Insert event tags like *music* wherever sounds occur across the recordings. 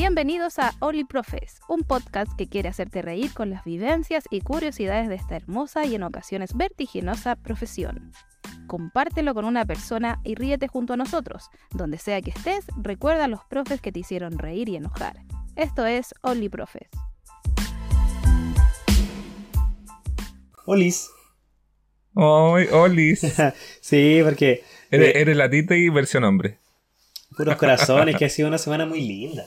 Bienvenidos a Only Profes, un podcast que quiere hacerte reír con las vivencias y curiosidades de esta hermosa y en ocasiones vertiginosa profesión. Compártelo con una persona y ríete junto a nosotros. Donde sea que estés, recuerda a los profes que te hicieron reír y enojar. Esto es Only Profes. Olis. Ay, Olis. *laughs* sí, porque Eres, eres la tita y versión hombre. puros corazones, que ha sido una semana muy linda.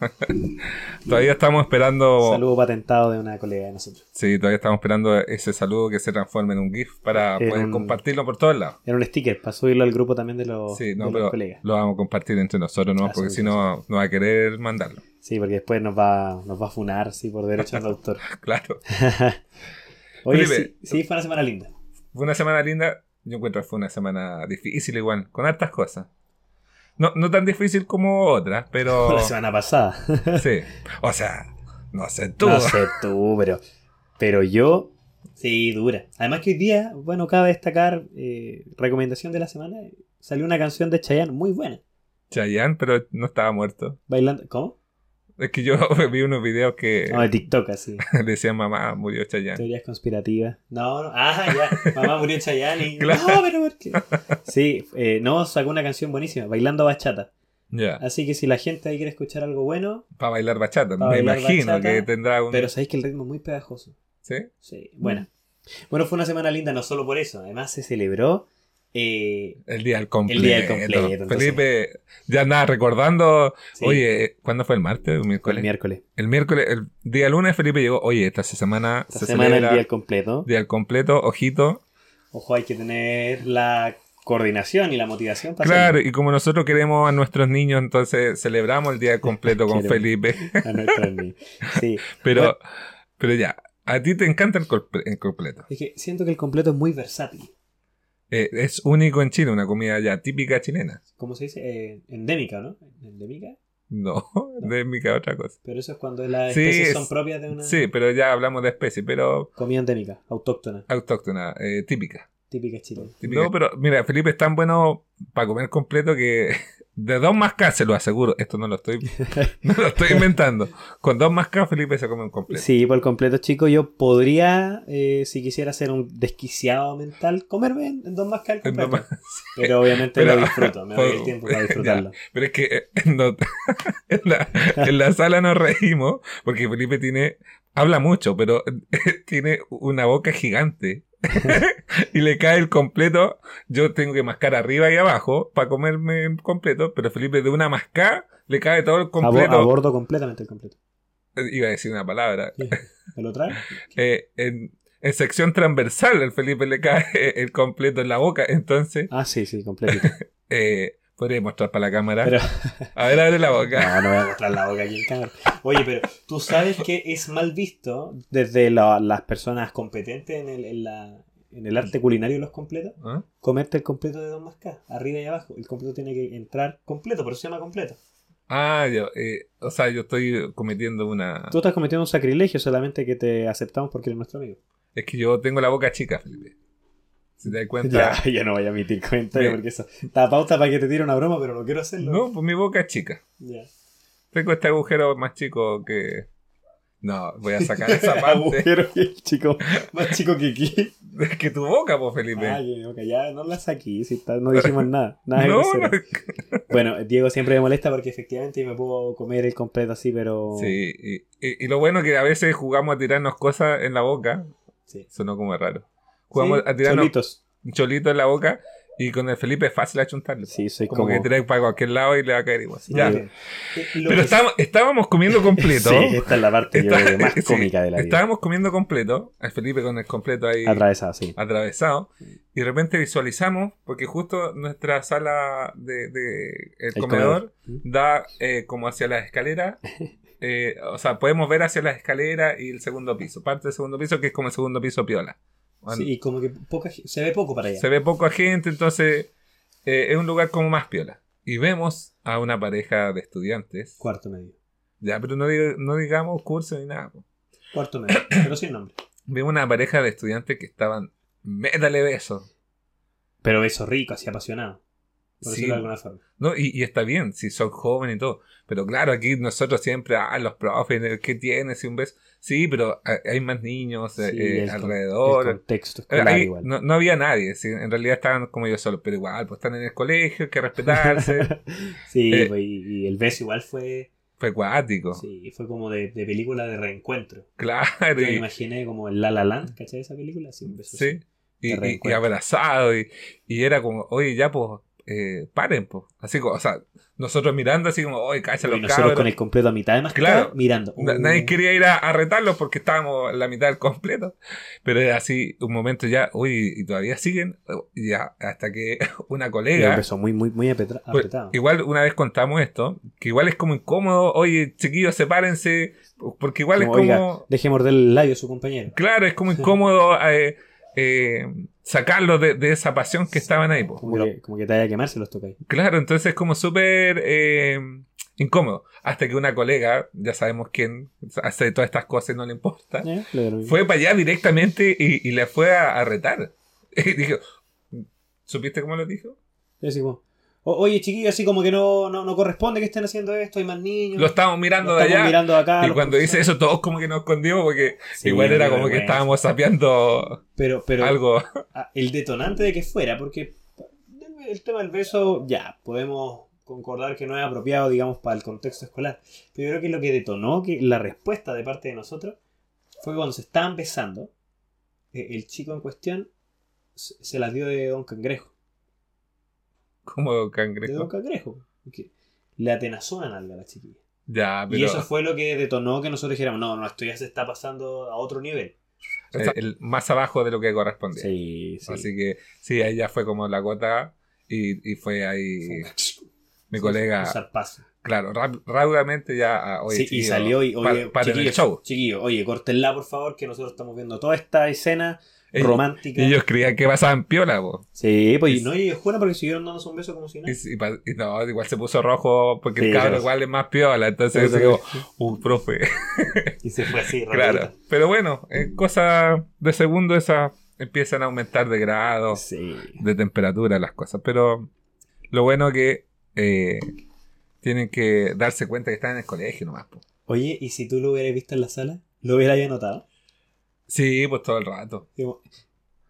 *laughs* Todavía estamos esperando. Saludo patentado de una colega de nosotros. Sí, todavía estamos esperando ese saludo que se transforme en un GIF para En poder un- compartirlo por todos lados. Era un sticker para subirlo al grupo también de los, Sí, no, de los pero colegas. lo vamos a compartir entre nosotros, ¿no? Ah, Porque sí, si sí, no, no va a querer mandarlo. Sí, porque después nos va, nos va a funar, sí, por derechos de autor. *laughs* Claro. *laughs* Oye, Felipe. sí, sí, fue una semana linda. Fue una semana linda. Yo encuentro que fue una semana difícil igual, con hartas cosas. No, no tan difícil como otras, pero. Fue *laughs* la semana pasada. *laughs* Sí. O sea, no sé tú. No sé tú, pero, pero yo, sí, dura. Además que hoy día, bueno, cabe destacar, eh, recomendación de la semana, salió una canción de Chayanne muy buena. Chayanne, pero no estaba muerto. Bailando, ¿cómo? Es que yo *laughs* vi unos videos que No, de TikTok, así. *laughs* decían mamá, murió Chayanne. Teorías conspirativas. No, no. Ah, ya. Mamá murió Chayanne y... *laughs* Claro. No, pero ¿por qué? Sí, eh, no, sacó una canción buenísima, Bailando Bachata. Ya. Así que si la gente ahí quiere escuchar algo bueno, Para bailar bachata. Pa' Me bailar imagino bachata, que tendrá un. pero sabéis que el ritmo es muy pegajoso. ¿Sí? Sí, bueno. Bueno, fue una semana linda no solo por eso, además se celebró... eh, El día del completo. El día del completo, entonces- Felipe ya andaba recordando. Sí. Oye, ¿cuándo fue el martes? ¿El el miércoles? El miércoles, el día lunes, Felipe llegó. Oye, esta semana Esta se semana el día del completo. día del completo. Ojito. Ojo, hay que tener la coordinación y la motivación para Claro, y como nosotros queremos a nuestros niños, entonces celebramos el día completo con. *laughs* Felipe. a nuestros niños. Sí. *laughs* Pero, Bueno. pero ya, a ti te encanta el, comple- el completo. Es que siento que el completo es muy versátil. Eh, es único en Chile, una comida ya típica chilena. ¿Cómo se dice? Eh, endémica, ¿no? Endémica. No, *laughs* de mi otra cosa. Pero eso es cuando las Sí, especies es- son propias de una Sí, pero ya hablamos de especie, pero comida endémica, autóctona, autóctona, eh, típica. típica chilena. Típica. No, pero mira, Felipe es tan bueno para comer completo que *laughs* de dos más K se lo aseguro. Esto no lo estoy, *laughs* no lo estoy inventando. Con dos más K Felipe se come un completo. Sí, por completo, chico, yo podría, eh, si quisiera ser un desquiciado mental, comerme en, dos más que el completo. más- Pero obviamente Pero- lo disfruto, me doy el tiempo para *laughs* ya. disfrutarlo. Pero es que eh, no- *laughs* en, la, en la sala nos reímos porque Felipe tiene, habla mucho, pero tiene una boca gigante. *laughs* y le cae el completo. Yo tengo que mascar arriba y abajo para comerme el completo, pero Felipe de una mascada le cae todo el completo. abordo completamente el completo. Eh, Iba a decir una palabra. ¿Me lo trae? *laughs* Eh, en, en sección transversal al Felipe le cae el completo en la boca. Entonces, Ah, sí, sí, completito. *laughs* eh, podría mostrar para la cámara. Pero, A ver, abre la boca. no, no voy a mostrar la boca aquí en cámara. Oye, pero tú sabes que es mal visto desde la- las personas competentes en el, en la- en el arte culinario de los completos, ¿Ah? comerte el completo de dos más K, arriba y abajo. El completo tiene que entrar completo, por eso se llama completo. Ah, yo, eh, o sea, yo estoy cometiendo una... Tú estás cometiendo un sacrilegio solamente que te aceptamos porque eres nuestro amigo. Es que yo tengo la boca chica, Felipe. Si te das *laughs* cuenta... Ya, ya no voy a emitir comentarios porque eso está pauta para que te tire una broma, pero no quiero hacerlo. No, pues mi boca es chica. Ya. Tengo este agujero más chico que... No, voy a sacar esa *laughs* parte. Agujero que chico, más chico que aquí. *laughs* Es que tu boca, pues, Felipe. Ah, ya, no la saqué, si está- no dijimos nada. nada no, no. Bueno, Diego siempre me molesta porque efectivamente me puedo comer el completo así, pero. Sí, y, y- y lo bueno es que a veces jugamos a tirarnos cosas en la boca. Sí. Sonó como raro. Jugamos Sí, a tirarnos solitos. un cholito en la boca y con el Felipe es fácil achuntarlo. Sí, soy como, como. que tiráis para cualquier lado y le va a caer igual. Ya. Pero estábamos, estábamos comiendo completo. Sí, esta es la parte yo creo más *laughs* sí, cómica de la vida. Estábamos comiendo completo, el Felipe con el completo ahí Atravesado, sí. atravesado, y de repente visualizamos, porque justo nuestra sala de, de el, El comedor, comedor. da eh, como hacia las escaleras. *laughs* eh, o sea, podemos ver hacia las escaleras y el segundo piso, parte del segundo piso que es como el segundo piso piola. Bueno, Sí, y como que poca, se ve poco para allá. Se ve poca gente, entonces eh, es un lugar como más piola. Y vemos a una pareja de estudiantes, Cuarto medio. ya, pero no, diga- no digamos curso ni nada. po. Cuarto medio, *coughs* pero sin nombre. Vemos una pareja de estudiantes que estaban, métale besos. Pero beso rico, así apasionado. Por Sí. decirlo de alguna forma. ¿no? Y, y está bien, si son jóvenes y todo. Pero claro, aquí nosotros siempre, ah, los profes, ¿qué tienes? Y un beso. Sí, pero hay hay más niños eh, Sí, eh, el con- alrededor. El contexto Eh, escolar ahí igual. no, no había nadie, sí, en realidad estaban como yo solo, pero igual, pues están en el colegio, hay que respetarse. *laughs* sí, Eh, pues, y, y el beso igual fue, Fue acuático, sí, fue como de, de película de reencuentro. claro. Yo me imaginé como el La La Land, ¿cachai esa película? Sí, un beso sí, así. y, y- abrazado, y, y era como, oye, ya, pues, eh, paren, pues. Así como, o sea, nosotros mirando así como, oye, cállate Y los nosotros cabros. con el completo a mitad de más Claro. mirando. Uh, Nadie quería ir a, a retarlos porque estábamos en la mitad del completo. Pero era así, un momento ya, uy, y todavía siguen. Y ya, hasta que *laughs* una y un colega. beso muy, muy, muy apetra- pues, apretado. igual una vez contamos esto, que igual es como incómodo, oye, chiquillos, sepárense, porque igual Como, es oiga, como, Deje morder el labio a su compañero. claro, es como *laughs* incómodo eh, eh, sacarlos de, de esa pasión que estaban ahí. po. Como, que, como que te vaya a quemar si los tocáis. Claro, entonces es como súper eh, incómodo. Hasta que una colega, ya sabemos quién hace todas estas cosas y no le importa, ¿Eh? Fue para allá directamente y, y le fue a, a retar. *laughs* Y dijo, ¿supiste cómo lo dijo? Y así como, "O- oye, chiquillos, así como que no, no, no corresponde que estén haciendo esto, hay más niños. Lo estábamos mirando Lo de estamos allá. mirando acá. y cuando dice profesores". eso, todos como que nos escondimos porque Sí, igual era como que estábamos sapeando Pero, pero algo. el detonante de que fuera, porque el tema del beso, ya, podemos concordar que no es apropiado, digamos, para el contexto escolar. Pero yo creo que lo que detonó que la respuesta de parte de nosotros fue cuando se estaban besando, eh, el chico en cuestión se se las dio de Don Cangrejo. Como De Don cangrejo. Cangrejo. le atenazó una nalga a la chiquilla. Ya, pero Y eso fue lo que detonó que nosotros dijéramos, no, no, esto ya se está pasando a otro nivel. eh, el más abajo de lo que correspondía. Sí, sí. Así que sí, ahí ya fue como la gota y, y fue ahí Fue mi colega, un claro, raudamente ya, ah, oye, Sí, y chiquillo, salió y, oye, el show. chiquillos, oye, córtenla por favor, que nosotros estamos viendo toda esta escena romántica. Y ellos creían que pasaban piola, po. Sí, pues Y- no, y ellos juran porque siguieron dándose un beso como si nada. Y, no, igual se puso rojo porque Sí, el pero- igual es más piola. Entonces digo, sí. uh, profe. Y se fue así, *laughs* claro. Pero bueno, en cosas de segundo esas empiezan a aumentar de grado, Sí. de temperatura las cosas. Pero lo bueno que eh, tienen que darse cuenta que están en el colegio nomás. po. Oye, ¿y si tú lo hubieras visto en la sala? ¿Lo hubieras notado? Sí, pues todo el rato.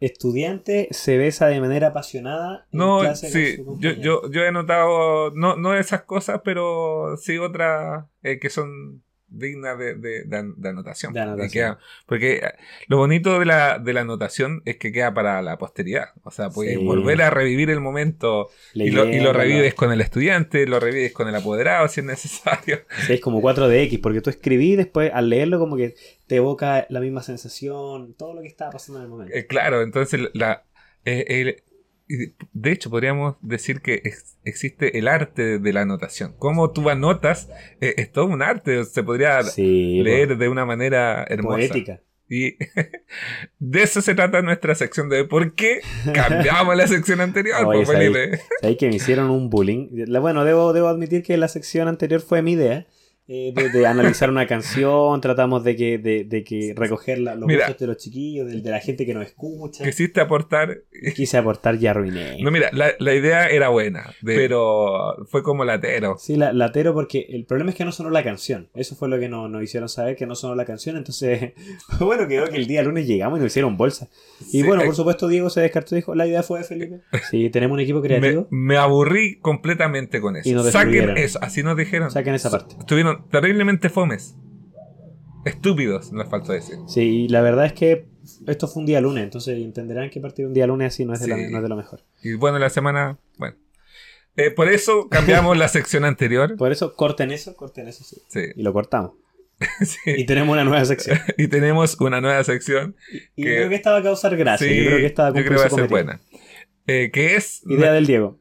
Estudiante se besa de manera apasionada en No, clase con sí, su yo, yo, yo he notado, no, no esas cosas, pero sí otras eh, que son dignas de, de, de an- de anotación. Queda- porque eh, lo bonito de la, de la anotación es que queda para la posteridad. O sea, puedes Sí. volver a revivir el momento y lo, y lo revives con el estudiante, lo revives con el apoderado si es necesario. *laughs* Sí, es como 4DX, porque tú escribí después al leerlo como que te evoca la misma sensación, todo lo que estaba pasando en el momento. Eh, claro, entonces la, eh, el- de hecho podríamos decir que ex- existe el arte de la anotación. Cómo tú anotas eh, es todo un arte, se podría Sí, leer de una manera hermosa. poética. Y *laughs* de eso se trata nuestra sección de. ¿Por qué cambiamos la sección anterior, *laughs* Oye, Felipe? Sabéis que me hicieron un bullying. Bueno, debo, debo admitir que la sección anterior fue mi idea. Eh, de, de analizar una canción, tratamos de que, de, de que recoger la- los Mira. gustos de los chiquillos, de, de la gente que nos escucha. Quisiste aportar. Quise aportar y arruiné. No, mira, la, la idea era buena, pero fue como latero. Sí, la, latero porque el problema es que no sonó la canción. Eso fue lo que nos, nos hicieron saber, que no sonó la canción. Entonces, *laughs* bueno, quedó que el día lunes llegamos y nos hicieron bolsa. Y Sí, bueno, eh, por supuesto, Diego se descartó y dijo, la idea fue de Felipe. Sí, tenemos un equipo creativo. me aburrí completamente con Y nos eso. Saquen eso, así nos dijeron. Saquen esa parte. Estuvieron terriblemente fomes. Estúpidos, nos faltó decir. Sí, y la verdad es que esto fue un día lunes, entonces entenderán que partir un día lunes así no es de, la- no es de lo mejor. Y bueno, la semana, bueno. Eh, por eso cambiamos la sección anterior. *laughs* Por eso, corten eso, corten eso, sí. Sí, Y lo cortamos. *laughs* sí. Y tenemos una nueva sección. *laughs* Y tenemos una nueva sección. Y Que- yo creo que esta va a causar gracia. Sí, yo creo que esta va a yo cumplir creo que va a su ser buena. Eh, que es. Idea del Diego.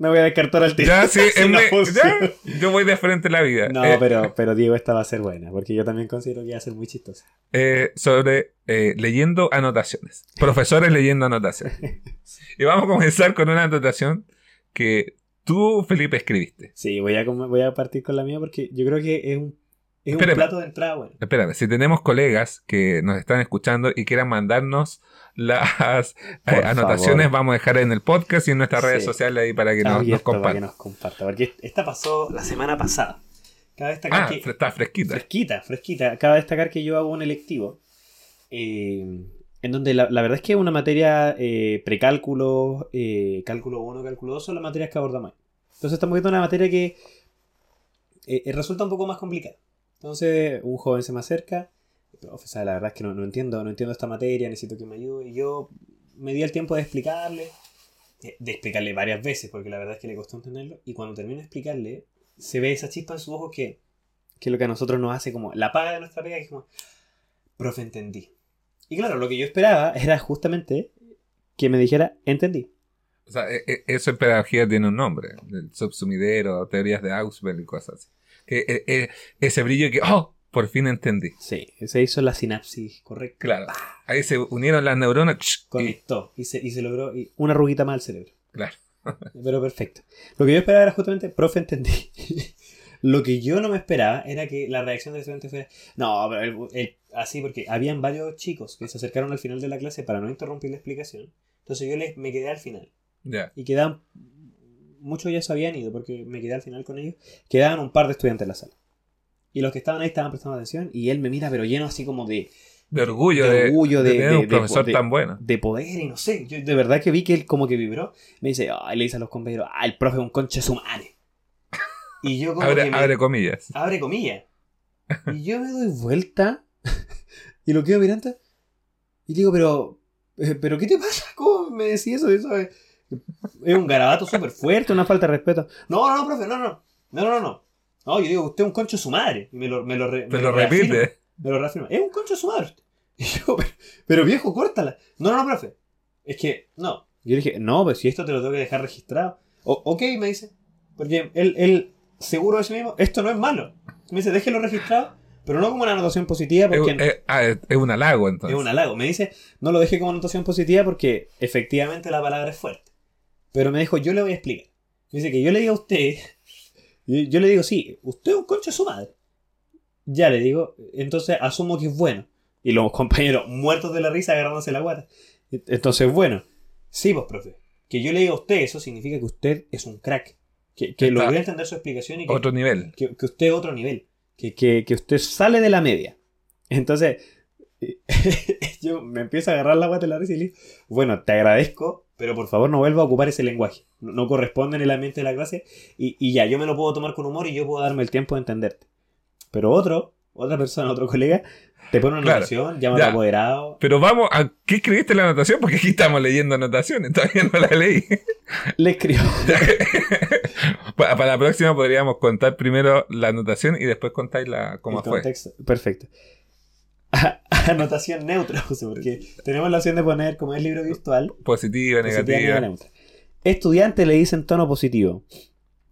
Me voy a descartar al tiro. Ya, sí, *laughs* Si en no me- funciona. ya, yo voy de frente a la vida. No, Eh, pero, pero Diego, esta va a ser buena, porque yo también considero que va a ser muy chistosa. eh, sobre eh, leyendo anotaciones. Profesores leyendo anotaciones. *laughs* Y vamos a comenzar con una anotación que tú, Felipe, escribiste. Sí, voy a, voy a partir con la mía porque yo creo que es un, Es Espérame. un plato de entrada bueno. Espérame, si tenemos colegas que nos están escuchando y quieran mandarnos las eh, anotaciones, favor. vamos a dejar en el podcast y en nuestras Sí. redes sociales ahí para que nos, nos abierto para que compartan. nos comparta. Porque esta pasó la semana pasada. Cabe destacar Ah, que. fre- está fresquita. Fresquita, fresquita. Cabe destacar que yo hago un electivo. eh, en donde la, la verdad es que una materia eh, precálculo, eh, cálculo 1, cálculo 2 son las materias que abordamos. ahí. Entonces estamos viendo una materia que eh, resulta un poco más complicada. Entonces un joven se me acerca. Profe, sabe, la verdad es que no, no entiendo, no entiendo esta materia, necesito que me ayude. Y yo me di el tiempo de explicarle, eh, de explicarle varias veces, porque la verdad es que le costó entenderlo. Y cuando termino de explicarle, se ve esa chispa en sus ojos que, que lo que a nosotros nos hace como la paga de nuestra pega, que es como, profe, entendí. Y claro, lo que yo esperaba era justamente que me dijera, entendí. O sea, e- e- eso en pedagogía tiene un nombre. El subsumidero, teorías de Ausubel y cosas así. E- e- ese brillo que, oh, por fin entendí. Sí, se hizo la sinapsis correcta. Claro. Ahí se unieron las neuronas. y- Conectó y se, y se logró y una arruguita más al cerebro. claro. *laughs* Pero perfecto. Lo que yo esperaba era justamente, profe, entendí. *laughs* Lo que yo no me esperaba era que la reacción del estudiante fuera, no, pero el- el- así, porque habían varios chicos que se acercaron al final de la clase para no interrumpir la explicación. Entonces yo les, me quedé al final. Ya. Y quedaban, muchos ya se habían ido porque me quedé al final con ellos. Quedaban un par de estudiantes en la sala. Y los que estaban ahí estaban prestando atención y él me mira, pero lleno así como de, De orgullo De de, orgullo, de de- tener un profesor de- tan bueno. de poder y no sé. Yo de verdad que vi que él como que vibró. Me dice, ay, le dice a los compañeros, ah, el profe es un conche su madre. Y yo como Abre, que me- abre comillas. abre comillas. Y yo me doy vuelta *laughs* y lo quedo mirando y digo, pero, eh, pero ¿qué te pasa? ¿Cómo me decís eso? Eso es, un garabato súper fuerte, una falta de respeto. No, no, no, profe, no, no. No, no, no. No, yo digo, usted es un concho de su madre. Y me lo, me lo, re- Te me lo reafirma. repite. Me lo reafirma. Es un concho de su madre. *laughs* Y yo, pero, pero viejo, córtala. No, no, no, profe. Es que, no. Yo dije, no, pues si esto te lo tengo que dejar registrado. O- ok, me dice. Porque él, él, seguro de sí mismo, esto no es malo. Me dice, déjelo registrado, pero no como una anotación positiva Es, porque es- ah, es- es un halago, entonces. es un halago. Me dice, no lo deje como anotación positiva porque efectivamente la palabra es fuerte. Pero me dijo, yo le voy a explicar. Me dice que yo le diga a usted, yo, le digo, sí, usted es un concho de su madre. Ya le digo, entonces asumo que es bueno. Y los compañeros muertos de la risa agarrándose la guata. Entonces, bueno, sí, pues, profe. Que yo le diga a usted eso significa que usted es un crack. Que, que logré entender su explicación y que, Otro nivel. que, que usted es otro nivel. Que, que, que usted sale de la media. Entonces, *laughs* yo me empiezo a agarrar la guata de la risa y le digo, bueno, te agradezco, pero por favor no vuelva a ocupar ese lenguaje. No, no corresponde en el ambiente de la clase y, y ya, yo me lo puedo tomar con humor y yo puedo darme el tiempo de entenderte. Pero otro, otra persona, otro colega, te pone una Claro. anotación, llama apoderado. Pero vamos a. ¿Qué escribiste la anotación? Porque aquí estamos leyendo anotaciones. *laughs* Todavía no la leí. Le escribo. *laughs* para, para la próxima podríamos contar primero la anotación y después contáis la, cómo El fue. contexto. Perfecto. *laughs* Anotación neutra, José, porque tenemos la opción de poner, como es libro virtual, Positiva, negativa. negativa, neutra. Estudiante le dicen tono positivo.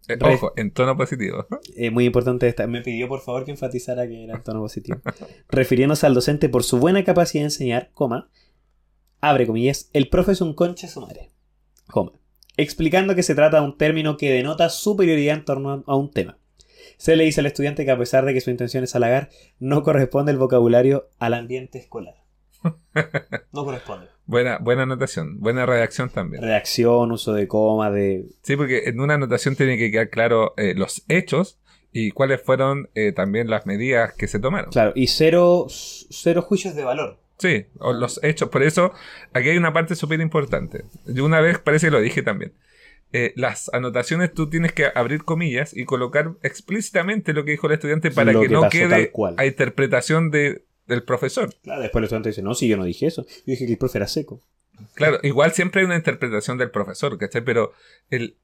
Eh, ojo, en tono positivo. Eh, muy importante esta. Me pidió por favor que enfatizara que era en tono positivo. *laughs* Refiriéndose al docente por su buena capacidad de enseñar, coma, abre comillas, el profe es un concha su madre, coma, explicando que se trata de un término que denota superioridad en torno a un tema. Se le dice al estudiante que a pesar de que su intención es halagar, no corresponde el vocabulario al ambiente escolar. *laughs* No corresponde. Buena, buena anotación. Buena redacción también. Reacción, uso de coma, de... Sí, porque en una anotación tiene que quedar claro eh, los hechos y cuáles fueron eh, también las medidas que se tomaron. Claro, y cero, cero juicios de valor. Sí, o los hechos. Por eso, aquí hay una parte súper importante. Yo una vez parece que lo dije también. Eh, las anotaciones tú tienes que abrir comillas y colocar explícitamente lo que dijo el estudiante para que, que no quede cual. a interpretación de, del profesor. Claro, después el estudiante dice, no, si yo no dije eso. Yo dije que el profe era seco. Claro, igual siempre hay una interpretación del profesor, ¿cachai? Pero el,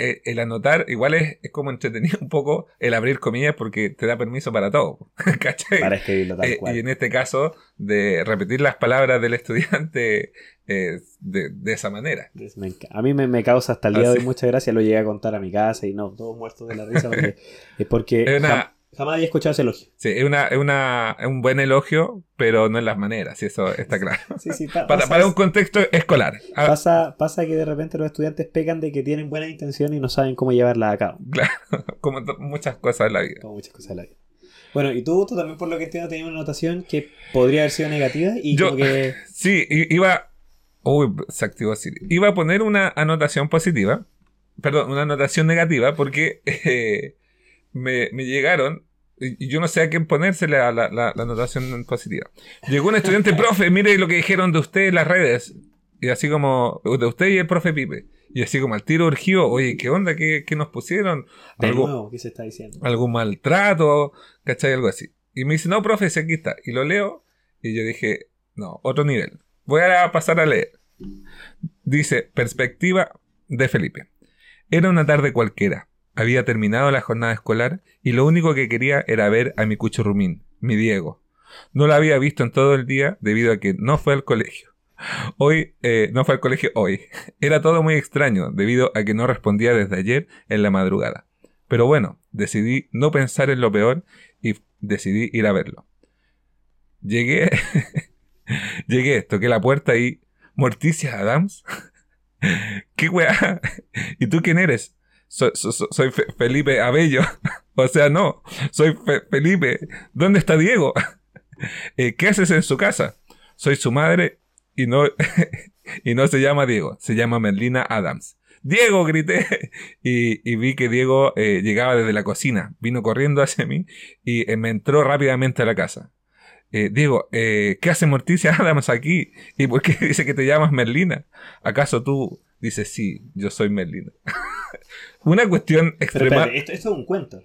el, el anotar igual es, es como entretenido un poco el abrir comillas porque te da permiso para todo, *laughs* ¿cachai? Para escribirlo tal Eh, cual. y en este caso, de repetir las palabras del estudiante eh, de, de esa manera. A mí me, me causa hasta el día Ah, de hoy mucha gracia. Lo llegué a contar a mi casa y no, todos muertos de la risa. Porque, *laughs* es porque Es una- jamás había escuchado ese elogio. Sí, es, una, es, una, es un buen elogio, pero no en las maneras, y eso está claro. Sí, sí, pa- Para, para un contexto escolar. Ah, pasa, pasa que de repente los estudiantes pecan de que tienen buena intención y no saben cómo llevarla a cabo. Claro, *laughs* como muchas cosas en la vida. Como muchas cosas de la vida. Bueno, y tú, tú también por lo que entiendo tenías una anotación que podría haber sido negativa y Yo- como que... *laughs* Sí, iba. Uy, se activó Siri. Iba a poner una anotación positiva. Perdón, una anotación negativa porque *laughs* eh, me, me llegaron. Y yo no sé a quién ponérsele a la, la- la anotación positiva. Llegó un estudiante, *laughs* profe, mire lo que dijeron de usted en las redes. Y así como, de usted y el profe Pipe. Y así como al tiro urgido, oye, ¿qué onda? ¿Qué, qué nos pusieron? Algo- nuevo, ¿qué se está diciendo? algún maltrato, ¿cachai? Algo así. Y me dice, no, profe, si aquí está. Y lo leo y yo dije, no, otro nivel. Voy a pasar a leer. Dice, perspectiva de Felipe. Era una tarde cualquiera. Había terminado la jornada escolar y lo único que quería era ver a mi cuchurrumín, mi Diego. No lo había visto en todo el día debido a que no fue al colegio. Hoy, eh, no fue al colegio hoy. *laughs* Era todo muy extraño debido a que no respondía desde ayer en la madrugada. Pero bueno, decidí no pensar en lo peor y decidí ir a verlo. Llegué, *laughs* llegué, toqué la puerta y... Morticia Adams. *laughs* ¿Qué weá? ¿Y tú quién eres? Soy, so- so- soy Fe- Felipe Abello. *laughs* o sea, no, soy Fe- Felipe. ¿Dónde está Diego? *laughs* Eh, ¿Qué haces en su casa? Soy su madre y no, *laughs* y no se llama Diego, se llama Merlina Adams. Diego, grité. Y, vi que Diego eh, llegaba desde la cocina, vino corriendo hacia mí y eh, me entró rápidamente a la casa. Diego, ¿qué hace Morticia Adams aquí? ¿Y por qué dice que te llamas Merlina? ¿Acaso tú dices sí, yo soy Merlina? *laughs* Una cuestión extrema. esto, esto es un cuento,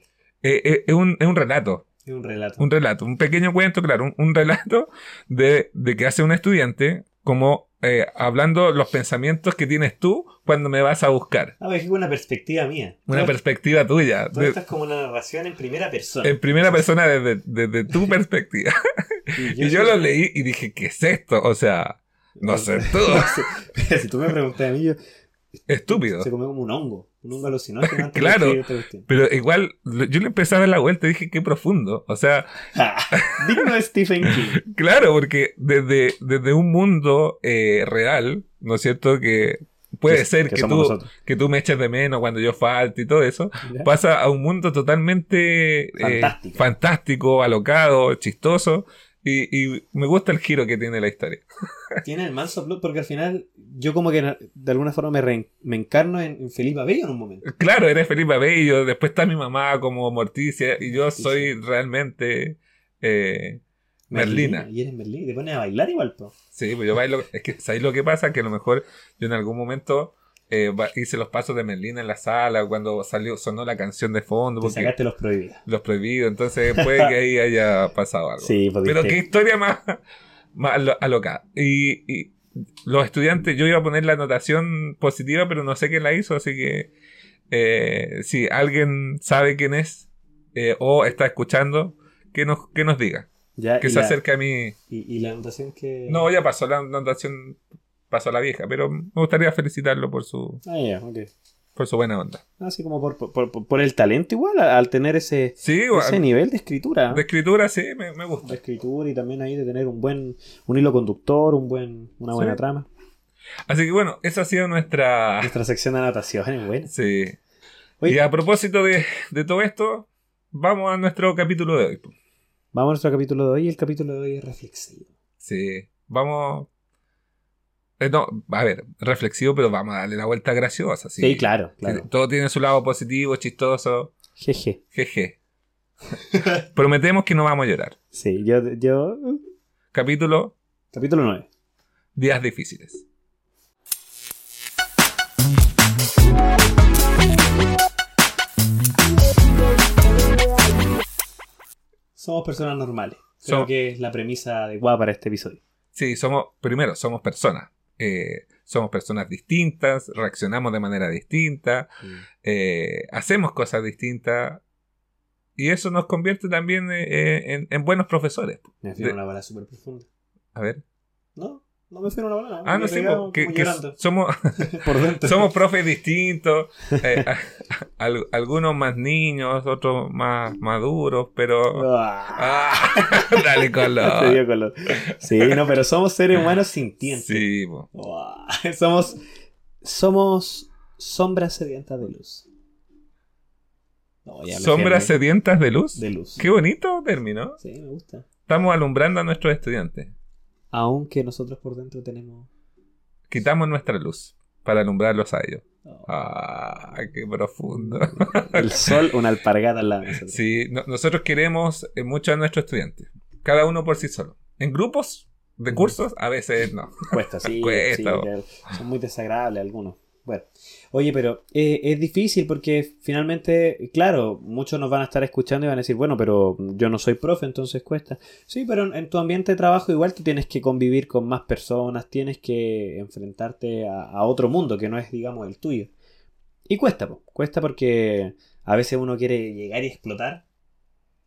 eh, eh, es, un, es un relato. es un relato. Un relato, un pequeño cuento, claro, un, un relato de, de que hace un estudiante como eh, hablando los pensamientos que tienes tú cuando me vas a buscar. Ah, es una perspectiva mía. Una Todo- perspectiva tuya. todo de- esto es como una narración en primera persona. en primera persona desde, desde tu *laughs* perspectiva. Y *laughs* yo lo leí y dije, ¿qué es esto? O sea, *laughs* no sé, tú. si tú me preguntas a mí, yo, estúpido. se come como un hongo, un hongo alucinógeno Claro. Pero igual, yo le empecé a dar la vuelta y dije, qué profundo. O sea, *laughs* Digno de Stephen King. *laughs* Claro, porque desde, desde un mundo eh, real, ¿no es cierto? Que puede Que- ser que que, tú, nosotros. que tú me eches de menos cuando yo falte y todo eso, ¿Ya? pasa a un mundo totalmente eh, Fantástico. fantástico, alocado, chistoso, y, y me gusta el giro que tiene la historia. *laughs* Tiene el manso plot porque al final yo como que de alguna forma me, re- me encarno en, en Felipe Abello en un momento. Claro, eres Felipe Abello, después está mi mamá como Morticia, y yo soy realmente... eh, Merlina. Y eres Merlina. Y te pones a bailar igual, po. Sí, pues yo bailo. Es que, ¿sabéis lo que pasa? Que a lo mejor yo en algún momento eh, hice los pasos de Merlina en la sala cuando salió, sonó la canción de fondo, porque sacaste los prohibidos. los prohibidos, entonces puede que ahí haya pasado algo. *laughs* Sí, porque Pero qué historia más, más alo- alocada. Y, y los estudiantes, yo iba a poner la anotación positiva, pero no sé quién la hizo, así que eh, si alguien sabe quién es eh, o está escuchando, que nos, que nos diga. ya, Que se la- acerque a mí. Y, y la anotación que... No, ya pasó la anotación, pasó la vieja, pero me gustaría felicitarlo por su, Ah, ya, ok. por su buena onda. Así como por, por, por- por el talento igual, a- al tener ese, Sí, ese nivel de escritura. de escritura sí, me, me de gusta. escritura y también ahí de tener un buen un hilo conductor, un buen una buena Sí. trama. Así que bueno, esa ha sido nuestra... Nuestra sección de anotaciones, bueno. Sí. Oye. Y a propósito de, de todo esto, vamos a nuestro capítulo de hoy. Vamos a nuestro capítulo de hoy. El capítulo de hoy es reflexivo. Sí, vamos... eh, no, a ver, reflexivo, pero vamos a darle la vuelta graciosa. Sí, Sí, claro, claro. Todo tiene su lado positivo, chistoso, Jeje. jeje. *laughs* Prometemos que no vamos a llorar. Sí, yo, yo. Capítulo Capítulo 9. Días difíciles. Somos personas normales. Creo Somos- que es la premisa adecuada para este episodio. Sí, somos, primero, somos personas. Eh, somos personas distintas, reaccionamos de manera distinta, eh, hacemos cosas distintas. Y eso nos convierte también eh, en, en buenos profesores. Me De- una bala súper profunda. A ver. No, no me fui a una bala. Ah, me no sé, que, como que somos, *laughs* Por dentro. somos profes distintos. eh, al- algunos más niños, otros más maduros, pero... Ah, Ah, *laughs* dale color. *laughs* dio color. Sí, no, pero somos seres humanos sintientes. Sí. Wow. Somos, somos sombras sedientas de luz. No, Sombras sedientas de luz. de luz. Qué bonito término. Sí, me gusta. Estamos alumbrando a nuestros estudiantes. Aunque nosotros por dentro tenemos. Quitamos nuestra luz para alumbrarlos a ellos. no, Ah, qué profundo. el sol, una alpargata al lado. Sí, no- nosotros queremos eh, mucho a nuestros estudiantes. Cada uno por sí solo. En grupos de cursos, a veces no. Cuesta, sí. *laughs* Cuesta, sí. Son muy desagradables algunos. Bueno, oye, pero eh, es difícil porque finalmente, claro, muchos nos van a estar escuchando y van a decir, bueno, pero yo no soy profe, entonces cuesta. Sí, pero en, en tu ambiente de trabajo igual tú tienes que convivir con más personas, tienes que enfrentarte a, a otro mundo que no es, digamos, el tuyo. Y cuesta, po. cuesta porque a veces uno quiere llegar y explotar.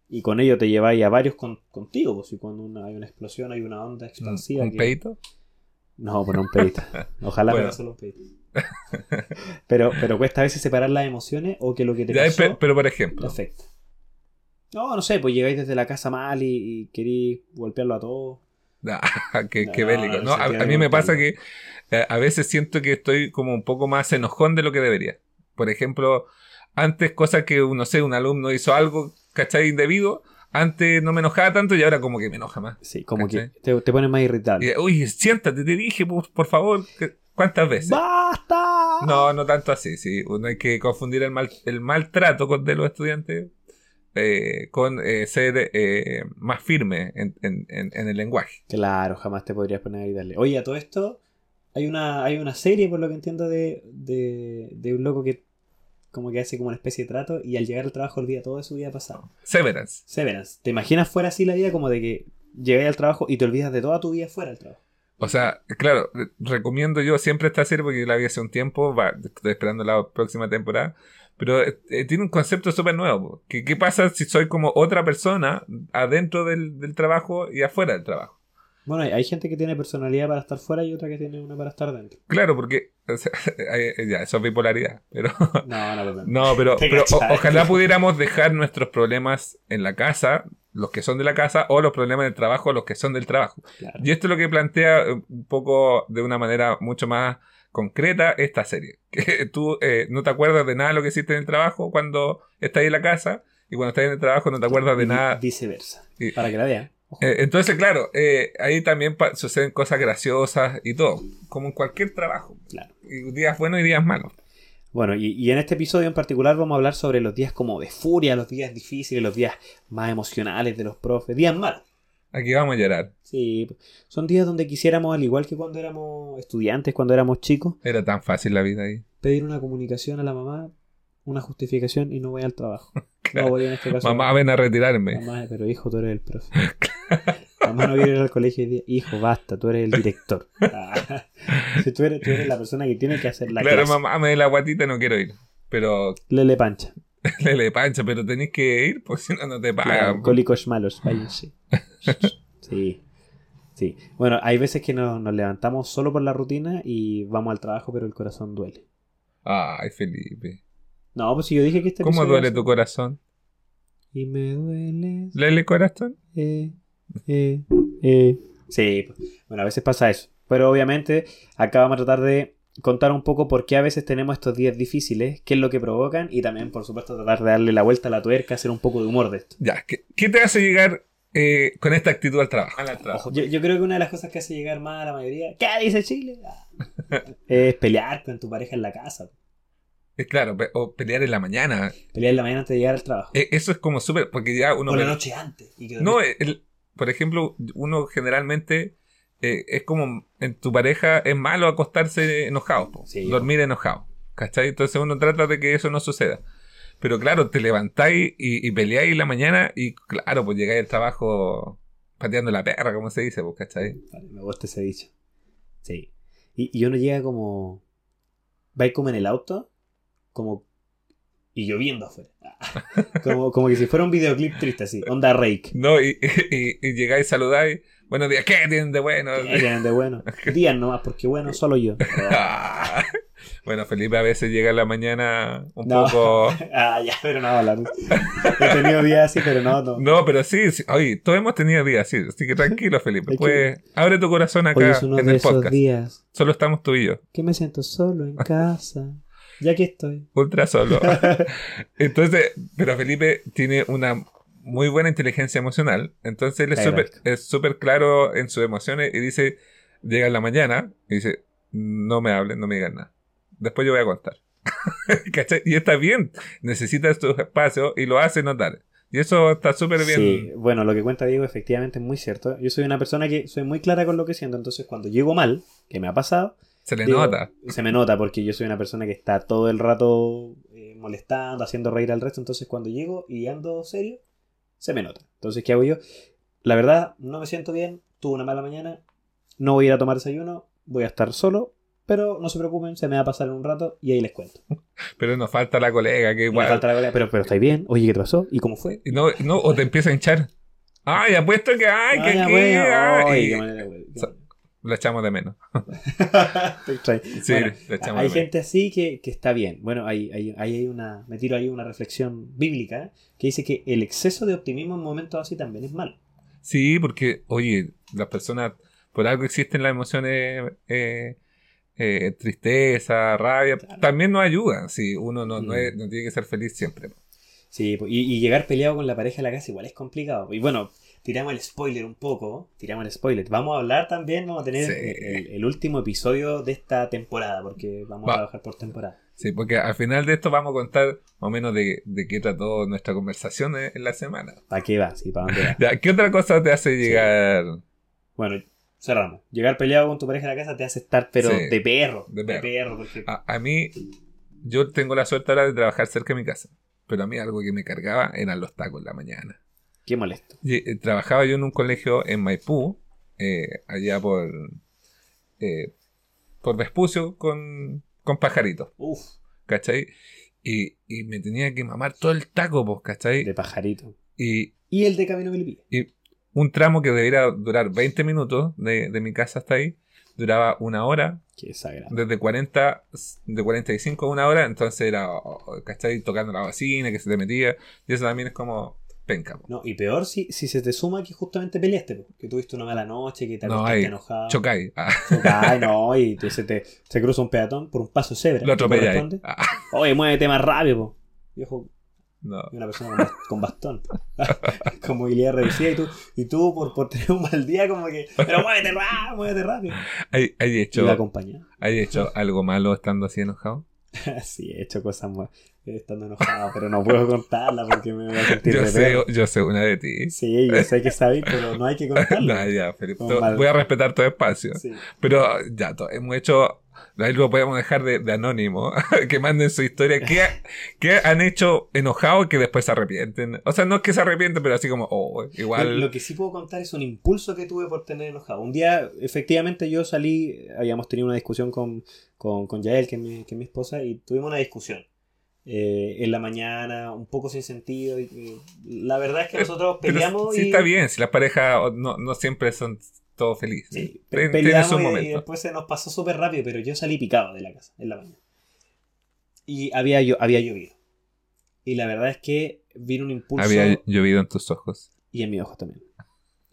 Y con ello te lleváis a varios con- contigo, pues, y cuando una- hay una explosión, hay una onda expansiva. ¿Un que- peito? no, pero un pedito. *laughs* Ojalá Bueno. solo un pedito. *laughs* pero, pero cuesta a veces separar las emociones o que lo que te pasó pe- pero por te ejemplo, afecta. No, no sé, pues llegáis desde la casa mal y, y queréis golpearlo a todos. *laughs* Ah, qué, qué No, bélico. en No, a, mí me pasa que eh, a veces siento que estoy como un poco más enojón de lo que debería. Por ejemplo, antes cosas que, no sé, un alumno hizo algo, ¿cachai? Indebido. Antes no me enojaba tanto y ahora como que me enoja más. Sí, como ¿Cachai? que te, te pones más irritable. Y, Uy, siéntate, te dije, por, por favor. ¿Cuántas veces? ¡Basta! No, no tanto así, sí. Uno hay que confundir el, mal, el maltrato con, de los estudiantes eh, con eh, ser eh, más firme en, en- en- el lenguaje. Claro, jamás te podrías poner ahí y darle. Oye, a todo esto, hay una, hay una serie, por lo que entiendo, de, de, de un loco que como que hace como una especie de trato y al llegar al trabajo olvida todo de su vida pasada. Severance. Severance. ¿Te imaginas fuera así la vida como de que llegáis al trabajo y te olvidas de toda tu vida fuera del trabajo? O sea, claro, re- recomiendo yo siempre esta serie porque la vi hace un tiempo, va, estoy esperando la próxima temporada, pero eh, eh, tiene un concepto súper nuevo. que ¿Qué pasa si soy como otra persona adentro del, del trabajo y afuera del trabajo? Bueno, hay, hay gente que tiene personalidad para estar fuera y otra que tiene una para estar dentro. Claro, porque o sea, *laughs* eh, ya, eso es bipolaridad, pero *laughs* No, no, perdón. *laughs* no, pero, pero o- ojalá pudiéramos dejar nuestros problemas en la casa, los que son de la casa, o los problemas del trabajo, los que son del trabajo. Claro. Y esto es lo que plantea eh, un poco de una manera mucho más concreta esta serie. *laughs* Que tú eh, no te acuerdas de nada de lo que hiciste en el trabajo cuando estás en la casa y cuando estás en el trabajo no te acuerdas de Y nada. Viceversa. Y- Para que la vean. Eh, entonces, claro, eh, ahí también suceden cosas graciosas y todo, como en cualquier trabajo. Claro. Y días buenos y días malos. Bueno, y, y en este episodio en particular vamos a hablar sobre los días como de furia, los días difíciles, los días más emocionales de los profes, días malos. Aquí vamos a llorar. Sí, son días donde quisiéramos, al igual que cuando éramos estudiantes, cuando éramos chicos, Era tan fácil la vida ahí. pedir una comunicación a la mamá, una justificación y no voy al trabajo. Claro. *laughs* No voy en este caso. Mamá, ven a retirarme. Mamá, pero hijo, tú eres el profe. *laughs* Mamá no quiere ir al colegio hoy día. Hijo, basta, tú eres el director. *laughs* Ah. *laughs* Si tú, eres, tú eres la persona que tiene que hacer la claro, clase. mamá, me la guatita, no quiero ir. Pero Lele pancha. *laughs* lele pancha, pero tenés que ir, pues si no, no te pagan. Claro, cólicos malos, váyanse. Sí. Sí. Bueno, hay veces que nos, nos levantamos solo por la rutina y vamos al trabajo, pero el corazón duele. Ay, Felipe. No, pues si yo dije que este ¿Cómo duele tu corazón? Y me duele. ¿Lele corazón? Eh, eh, eh. Sí, pues, bueno, a veces pasa eso. Pero obviamente acá vamos a tratar de contar un poco por qué a veces tenemos estos días difíciles, qué es lo que provocan y también, por supuesto, tratar de darle la vuelta a la tuerca, hacer un poco de humor de esto. Ya, ¿qué, qué te hace llegar eh, con esta actitud al trabajo? Al trabajo. Ojo, yo, yo creo que una de las cosas que hace llegar más a la mayoría, ¿qué dice Chile? Ah, es pelear con tu pareja en la casa. Es claro, o pelear en la mañana. Pelear en la mañana antes de llegar al trabajo. Eh, eso es como súper, porque ya uno... o la noche antes. Y que No, el- por ejemplo, uno generalmente eh, es como en tu pareja es malo acostarse enojado, Sí. dormir enojado. ¿Cachai? Entonces uno trata de que eso no suceda. Pero claro, te levantáis y, y peleáis en la mañana y claro, pues llegáis al trabajo pateando la perra, como se dice, pues, ¿cachai? Vale, me gusta ese dicho. Sí. Y, y uno llega como. Va como en el auto, como. Y lloviendo afuera. *laughs* Como, como que si fuera un videoclip triste así. Onda rake. No, y, *laughs* y, y llegáis y saludáis. Buenos días, ¿qué tienen de bueno? ¿Qué tienen de bueno? *laughs* Días nomás, porque bueno, solo yo. Bueno, Felipe a veces llega en la mañana un No. poco. Ah, ya, pero no hablar. He tenido días así, pero no, no. No, pero sí, sí. Oye, todos hemos tenido días así, así que tranquilo, Felipe. Pues abre tu corazón Hoy acá es uno en de el esos podcast. días Solo estamos tú y yo. que me siento solo en casa. Ya que estoy. ultra solo. *laughs* Entonces, pero Felipe tiene una muy buena inteligencia emocional. Entonces él es súper súper claro en sus emociones y dice, llega en la mañana y dice, no me hablen, no me digan nada. Después yo voy a contar. *laughs* ¿Cachai? Y está bien, necesitas tu espacio y lo hace notar. Y eso está súper bien. Sí, bueno, lo que cuenta Diego efectivamente es muy cierto. Yo soy una persona que soy muy clara con lo que siento, entonces cuando llego mal, que me ha pasado, Se le digo- nota. se me nota porque yo soy una persona que está todo el rato eh, molestando, haciendo reír al resto, entonces cuando llego y ando serio, se me nota. Entonces, ¿qué hago yo? La verdad, no me siento bien, tuve una mala mañana, no voy a ir a tomar desayuno, voy a estar solo, pero no se preocupen, se me va a pasar en un rato y ahí les cuento. *laughs* Pero nos falta la colega que igual. falta la colega, pero, pero estáis bien, oye, ¿qué te pasó? ¿Y cómo fue? No, no, o te empieza a hinchar. Ay, apuesto que ay, que Ah, aquí, bueno, ay. ay, qué manera, güey, Lo echamos de menos. *laughs* Sí, Bueno, echamos hay de menos. gente así que, que está bien. Bueno, hay, hay, hay hay una, me tiro ahí una reflexión bíblica ¿eh? que dice que el exceso de optimismo en momentos así también es malo. Sí, porque, oye, las personas, por algo existen las emociones, eh, eh, tristeza, rabia, Claro. también nos ayudan. Sí, uno no, no, Mm. es- no tiene que ser feliz siempre. Sí, y, y llegar peleado con la pareja a la casa igual es complicado. Y bueno, tiramos el spoiler un poco. Tiramos el spoiler. Vamos a hablar también, vamos a tener Sí. el, el último episodio de esta temporada, porque vamos Va. a trabajar por temporada. Sí, porque al final de esto vamos a contar más o menos de, de qué trató nuestra conversación en, la semana. ¿Para qué va? Sí, ¿para dónde va? *laughs* Ya, ¿Qué otra cosa te hace llegar? Bueno, cerramos. Llegar peleado con tu pareja a la casa te hace estar, pero Sí. de perro. De De perro. perro, porque A, a mí, yo tengo la suerte ahora de trabajar cerca de mi casa, pero a mí algo que me cargaba eran los tacos en la mañana. Qué molesto. Y, eh, trabajaba yo en un colegio en Maipú, eh, allá por, eh, por Vespucio, con, con pajaritos, Uf, ¿cachai? Y, y me tenía que mamar todo el taco, pues, ¿cachai? de pajarito. Y, Y el de Camino Milipilla. y un tramo que debería durar 20 minutos de, de mi casa hasta ahí, duraba una hora, Qué sagrado. desde 40, de 45 a una hora, entonces era, ¿cachai? Tocando la bocina, que se te metía, y eso también es como penca. po. No, y peor si, si se te suma que justamente peleaste, po, que tuviste una mala noche, que te No, enojado. Chocáis, ah, Chocáis, no, *laughs* y se te se cruza un peatón por un paso cebra. lo ¿Te atropelláis. Ah, Oye, muévete más rápido, po. Viejo, no. y una persona con, bas- con bastón. *laughs* con movilidad reducida y tú, y tú por, por tener un mal día como que, pero muévete muévete rápido. ¿Hay, hay Y la hecho. ¿Hay hecho algo malo estando así enojado? *laughs* sí, he hecho cosas más estando enojado, pero no puedo contarla porque me voy a sentir Yo sé, yo sé una de ti. Sí, yo sé que sabéis, pero no hay que *laughs* contarla. No, ya, Felipe, voy a respetar tu espacio. Sí. Pero ya, hemos hecho. Ahí lo podemos dejar de, de anónimo. *laughs* que manden su historia. ¿Qué, qué han hecho enojado que después se arrepienten? O sea, no es que se arrepienten, pero así como, oh, igual. Lo que sí puedo contar es un impulso que tuve por tener enojado. Un día, efectivamente, yo salí, habíamos tenido una discusión con, con, con Yael, que es, mi, que es mi esposa, y tuvimos una discusión. eh, en la mañana, un poco sin sentido. y- y la verdad es que nosotros Pero peleamos sí y. está bien, si las parejas no, no siempre son todos felices. Sí, pe- peleamos y- después se nos pasó súper rápido, pero yo salí picado de la casa en la mañana. Y había, llo- había llovido. Y la verdad es que vino un impulso. Había llovido en tus ojos. Y en mis ojos también.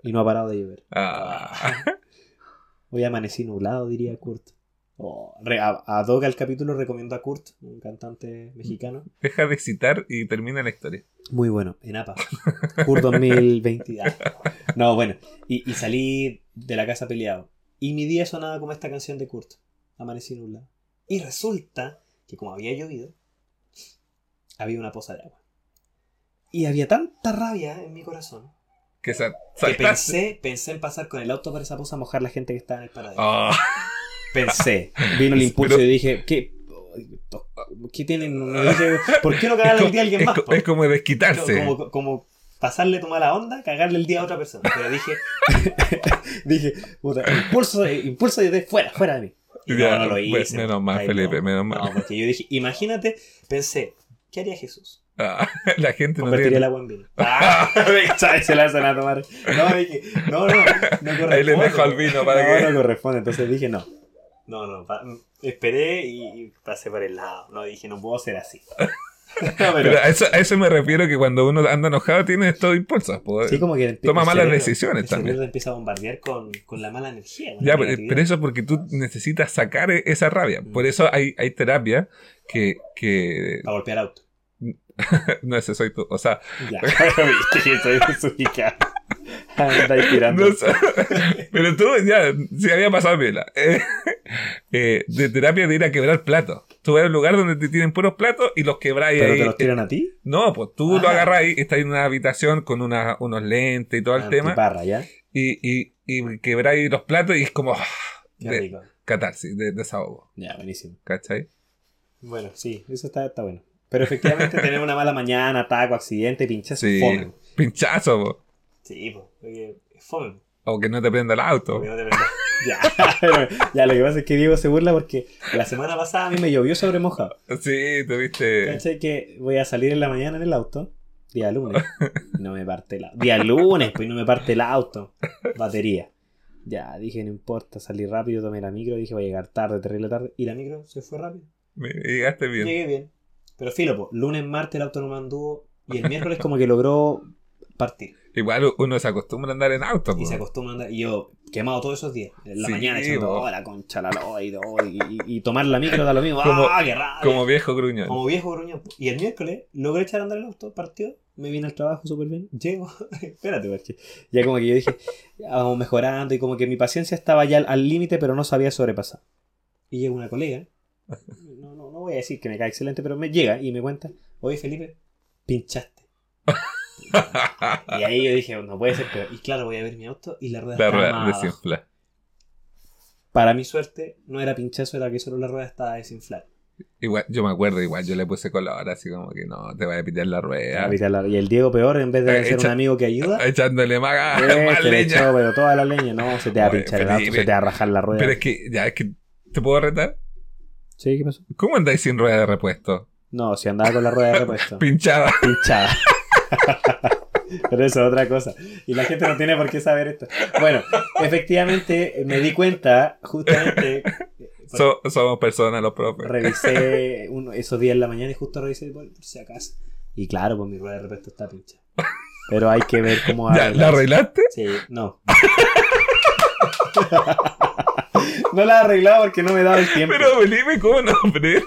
Y no ha parado de llover. Ah. *laughs* Hoy amanecí nublado, diría Kurt. Oh, a, a Doga el capítulo recomiendo a Kurt, un cantante mexicano. Deja de citar y termina la historia. Muy bueno, en APA. Kurt 2020. ah. No, bueno. Y, y salí de la casa peleado. Y mi día sonaba como esta canción de Kurt. Amanecí nublado. Y resulta que como había llovido, había una poza de agua. Y había tanta rabia en mi corazón Que sa- que pensé, pensé en pasar con el auto por esa poza a mojar la gente que estaba en el paradero. Ah. Pensé. Vino el impulso Pero- y dije, ¿qué? ¿Qué tienen? ¿Por qué no cagarle el día a alguien más? es como desquitarse. Como, como pasarle tu mala onda, cagarle el día a otra persona. Pero dije, *laughs* dije, puta, impulso, impulso de fuera, fuera de mí. Y Ya, no, no lo hice. menos mal, Felipe, no. menos mal. No, porque yo dije, imagínate, pensé, ¿qué haría Jesús? Ah, *laughs* la gente no Convertiría el tiene. agua en vino. Ah. *laughs* Se la hacen a tomar. No, dije, no, no, no corresponde. Ahí les dejo al vino para no, que. no corresponde. Entonces dije, no. No, no, pa- esperé y pasé por el lado. No, dije, no puedo ser así. *laughs* Pero- a eso, a eso me refiero que cuando uno anda enojado tiene estos impulsos. po. sí, como que Toma malas cerebro- decisiones el también. empieza a bombardear con, con la mala energía. Ya, pero, negatividad. pero eso es porque tú necesitas sacar e- esa rabia. Mm. Por eso hay, hay terapia que, que Para golpear auto. *laughs* no ese soy tú. O sea, Ya, *laughs* *laughs* Andáis tirando. no pero tú ya, si había pasado pila. Eh, eh, de terapia de ir a quebrar platos. Tú vas a un lugar donde te tienen puros platos y los quebráis ¿Pero ahí. te los tiran a ti? No, pues tú lo Ah. agarráis, estás en una habitación con una- unos lentes y todo el tema. Antiparra, ¿ya? Y, y, y quebráis los platos y es como ah, Qué de rico. catarsis, de desahogo. Ya, buenísimo. ¿Cachai? Bueno, sí, eso está, está bueno. Pero efectivamente tener una mala mañana, ataco, accidente, pinchazo, Sí. fome. Pinchazo, po. Sí, pues, porque es fome. o que no te prenda el auto. Porque no te prenda- *laughs* ya, pero *laughs* ya, lo que pasa es que Diego se burla porque la semana pasada a mí me llovió sobre mojado. Sí, te viste. ¿Cachai? Que voy a salir en la mañana en el auto, día lunes, no me parte el auto. Día lunes, pues no me parte el auto. Batería. Ya, dije, no importa, salí rápido, tomé la micro, dije, voy a llegar tarde, terrible tarde. Y la micro se fue rápido. Me- Llegaste bien. Llegué bien. Pero filo, po, lunes, martes el auto no me anduvo y el miércoles como que logró partir. Igual uno se acostumbra a andar en auto. Y po. se acostumbra a andar. Y yo, quemado todos esos días. En la Sí, mañana po. oh, la concha, la loa, y, y, y- tomar la micro da lo mismo. Como- ¡Ah, qué rabia! Como viejo gruñón. Como viejo gruñón. Y el miércoles logré echar a andar el auto, partió, me vine al trabajo súper bien. Llego, *laughs* espérate, porque ya como que yo dije, vamos mejorando y como que mi paciencia estaba ya al- al límite, pero no sabía sobrepasar. Y llega una colega, no, no, no voy a decir que me cae excelente, pero me llega y me cuenta, oye Felipe, pinchaste. Y ahí yo dije, no puede ser peor. Y claro, voy a ver mi auto y la rueda La estaba rueda más abajo. desinfla. Para mi suerte, no era pinchazo, era que solo la rueda estaba desinflada. Igual, yo me acuerdo, igual yo le puse color, así como que no, te vaya a pitar la rueda. Y el Diego peor, en vez de Eh, ser echa- un amigo que ayuda, *laughs* Echándole más, Eh, más leña. echó, pero toda la leña, no, se te va a pinchar el auto, se te va a rajar la rueda. Pero es que, ya, es que, ¿te puedo retar? Sí, ¿qué pasó? ¿Cómo andáis sin rueda de repuesto? No, si andaba con la rueda de repuesto. *laughs* Pinchada. Pinchada. *laughs* Pero eso es otra cosa. Y la gente no tiene por qué saber esto. Bueno, efectivamente me di cuenta, justamente, So- somos personas los profes. revisé uno, esos días en la mañana y justo revisé por si acaso. Y claro, pues mi rueda de repuesto está pinchada. Pero hay que ver cómo *laughs* ¿Ya, ¿La arreglaste? Sí, no. *laughs* no la he arreglado porque no me daba el tiempo. Pero Felipe, ¿cómo no prende?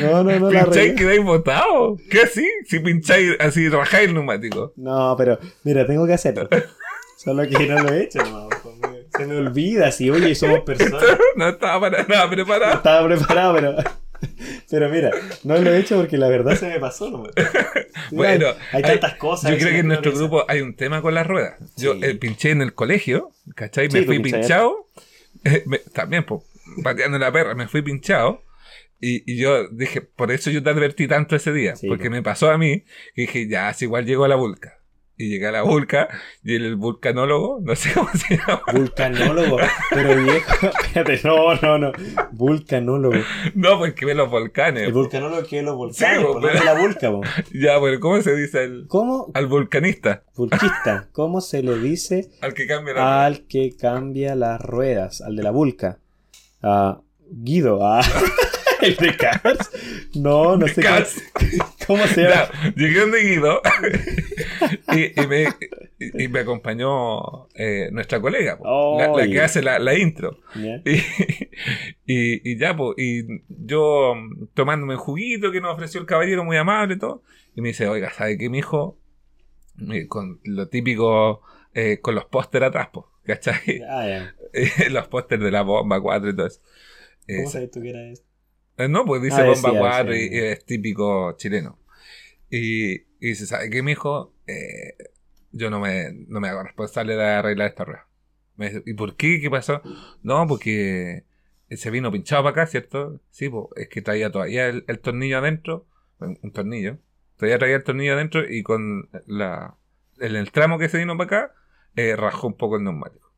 No, no, no la ¿Pincháis quedáis botado? ¿Qué así? Si pincháis así, rajáis el neumático. No, pero mira, tengo que hacerlo. *laughs* Solo que no lo he hecho, no, pues, Se me olvida, si oye, somos personas. No estaba para nada No preparado. estaba preparado, pero. Pero mira, no lo he hecho porque la verdad se me pasó, ¿no? Bueno, hay, hay tantas cosas. Yo creo que en nuestro grupo hay un tema con las ruedas. Yo Sí. eh, pinché en el colegio, ¿cachai? Me fui pinchado. *laughs* me- también, pues, pateando la perra, me fui pinchado. Y, y yo dije, por eso yo te advertí tanto ese día. Sí, porque po. me pasó a mí, que dije, ya, si igual llego a la vulca. Y llegué a la vulca, y el vulcanólogo, no sé cómo se llama. Vulcanólogo, pero *laughs* viejo, espérate, no, no, no. Vulcanólogo. No, porque ve los volcanes. El vulcanólogo que es los volcanes, Sí, po, po, no pero- es la vulca, po. *laughs* Ya, pero ¿cómo se dice el, ¿Cómo? al vulcanista? Vulquista. ¿Cómo se le dice *laughs* Al que cambia la al que cambia las ruedas? Al de la vulca. Ah, Guido. Ah. *laughs* El de Cars. No, no sé Cars. cómo, *laughs* cómo se llama. Ya, llegué donde Guido *laughs* y, y me, y, y me acompañó eh, nuestra colega, po, la, que hace la, la intro. Ya. Y, ya, pues, y yo mm, tomándome un juguito que nos ofreció el caballero, muy amable y todo. Y me dice, oiga, ¿sabe qué, mi hijo? Con lo típico, eh, con los pósteres atrás, pues, ¿cachai? Ah, ya. los pósteres de la bomba 4 y todo eso. Eh, ¿Cómo sabes tú que era eso? Eh, No, pues dice Ah, bomba 4 y, es típico chileno. Y, y dice, ¿sabe qué, mijo? Eh, yo no me, no me hago responsable de arreglar esta rueda. Me dice, ¿y por qué? ¿Qué pasó? No, porque se vino pinchado para acá, ¿cierto? Sí, pues es que traía todavía el, el tornillo adentro, un, tornillo, todavía traía el tornillo adentro y con la, el tramo que se vino para acá, eh, rajó un poco el neumático.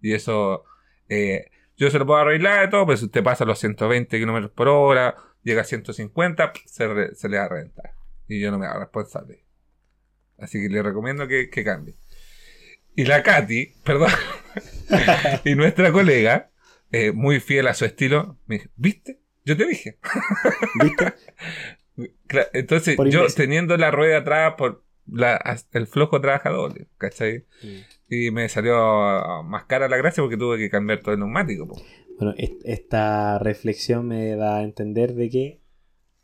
Y eso, eh, yo se lo puedo arreglar y todo, pero si usted pasa los 120 kilómetros por hora, llega a 150, se, re- se le va a reventar. Y yo no me hago responsable. Así que le recomiendo que, que cambie. Y la Katy, perdón, *laughs* y nuestra colega, eh, muy fiel a su estilo, me dijo, ¿viste? Yo te dije. ¿Viste? *laughs* Entonces, Por yo teniendo la rueda atrás por la, el flojo trabaja doble, ¿cachai? Y me salió más cara la gracia porque tuve que cambiar todo el neumático. po. Bueno, est- esta reflexión me da a entender de que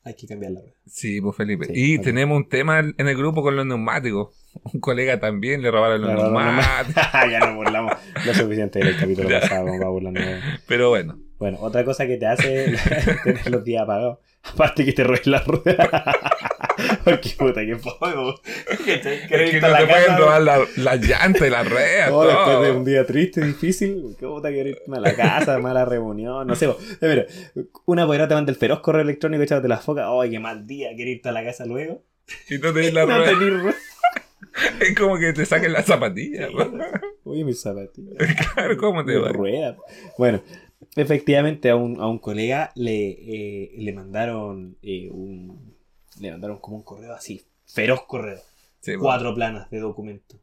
hay que cambiar la rueda. Sí, pues Felipe. Sí, y tenemos un tema en el grupo con los neumáticos. *laughs* Un colega también le robaron los robaron neumáticos. *laughs* ya nos burlamos lo suficiente del capítulo *laughs* pasado, como va burlando. Pero bueno, Bueno, otra cosa que te hace tener los días apagados. Aparte que te robes la rueda. Porque puta, que poco. Que te es que no te pueden robar la, la llanta y la red. Oh, después de un día triste, difícil, qué puta que irme a la casa, mala reunión, no sé. po. Eh, Mira, una apoderada te manda el feroz correo electrónico echándote la foca. ¡Ay, qué mal día! ¿Quieres irte a la casa luego? Y no tenés la *laughs* no rueda. tenés rueda. *laughs* Es como que te saquen las zapatillas. *laughs* Oye, mis zapatillas. Claro, ¿cómo te va? rueda. Bueno, efectivamente a un, a un colega le, eh, le mandaron eh, un. Le mandaron como un correo así, feroz correo. Sí, cuatro planas de documento.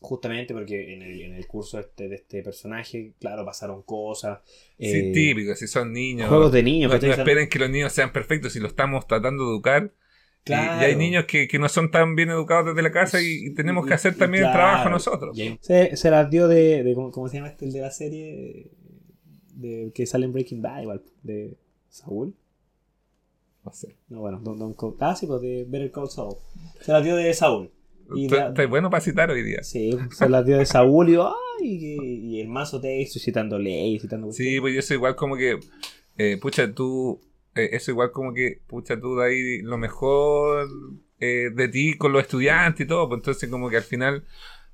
Justamente porque en el, en el curso este, de este personaje, claro, pasaron cosas. Sí, eh, típico, si son niños. Juegos de niños, No, no esperen que los niños sean perfectos si lo estamos tratando de educar. Y- Claro. Y, hay niños que, que no son tan bien educados desde la casa y, y tenemos que hacer Y- también el claro. trabajo nosotros. Y Se, se las dio de, de ¿cómo, cómo se llama este el de la serie? De, que sale en Breaking Bad igual, de Saúl. No sé. No, bueno, Don, Don Col- ah, sí, pues de Better Call Saul. Se las dio de Saúl. Y la- bueno para citar hoy día. Sí, se las dio de Saúl y yo, ay, y el mazo texto citando leyes, citando Sí, pues eso igual como que, eh, pucha, tú, eh, eso igual como que, pucha, tú de ahí lo mejor eh, de ti con los estudiantes y todo, pues entonces como que al final,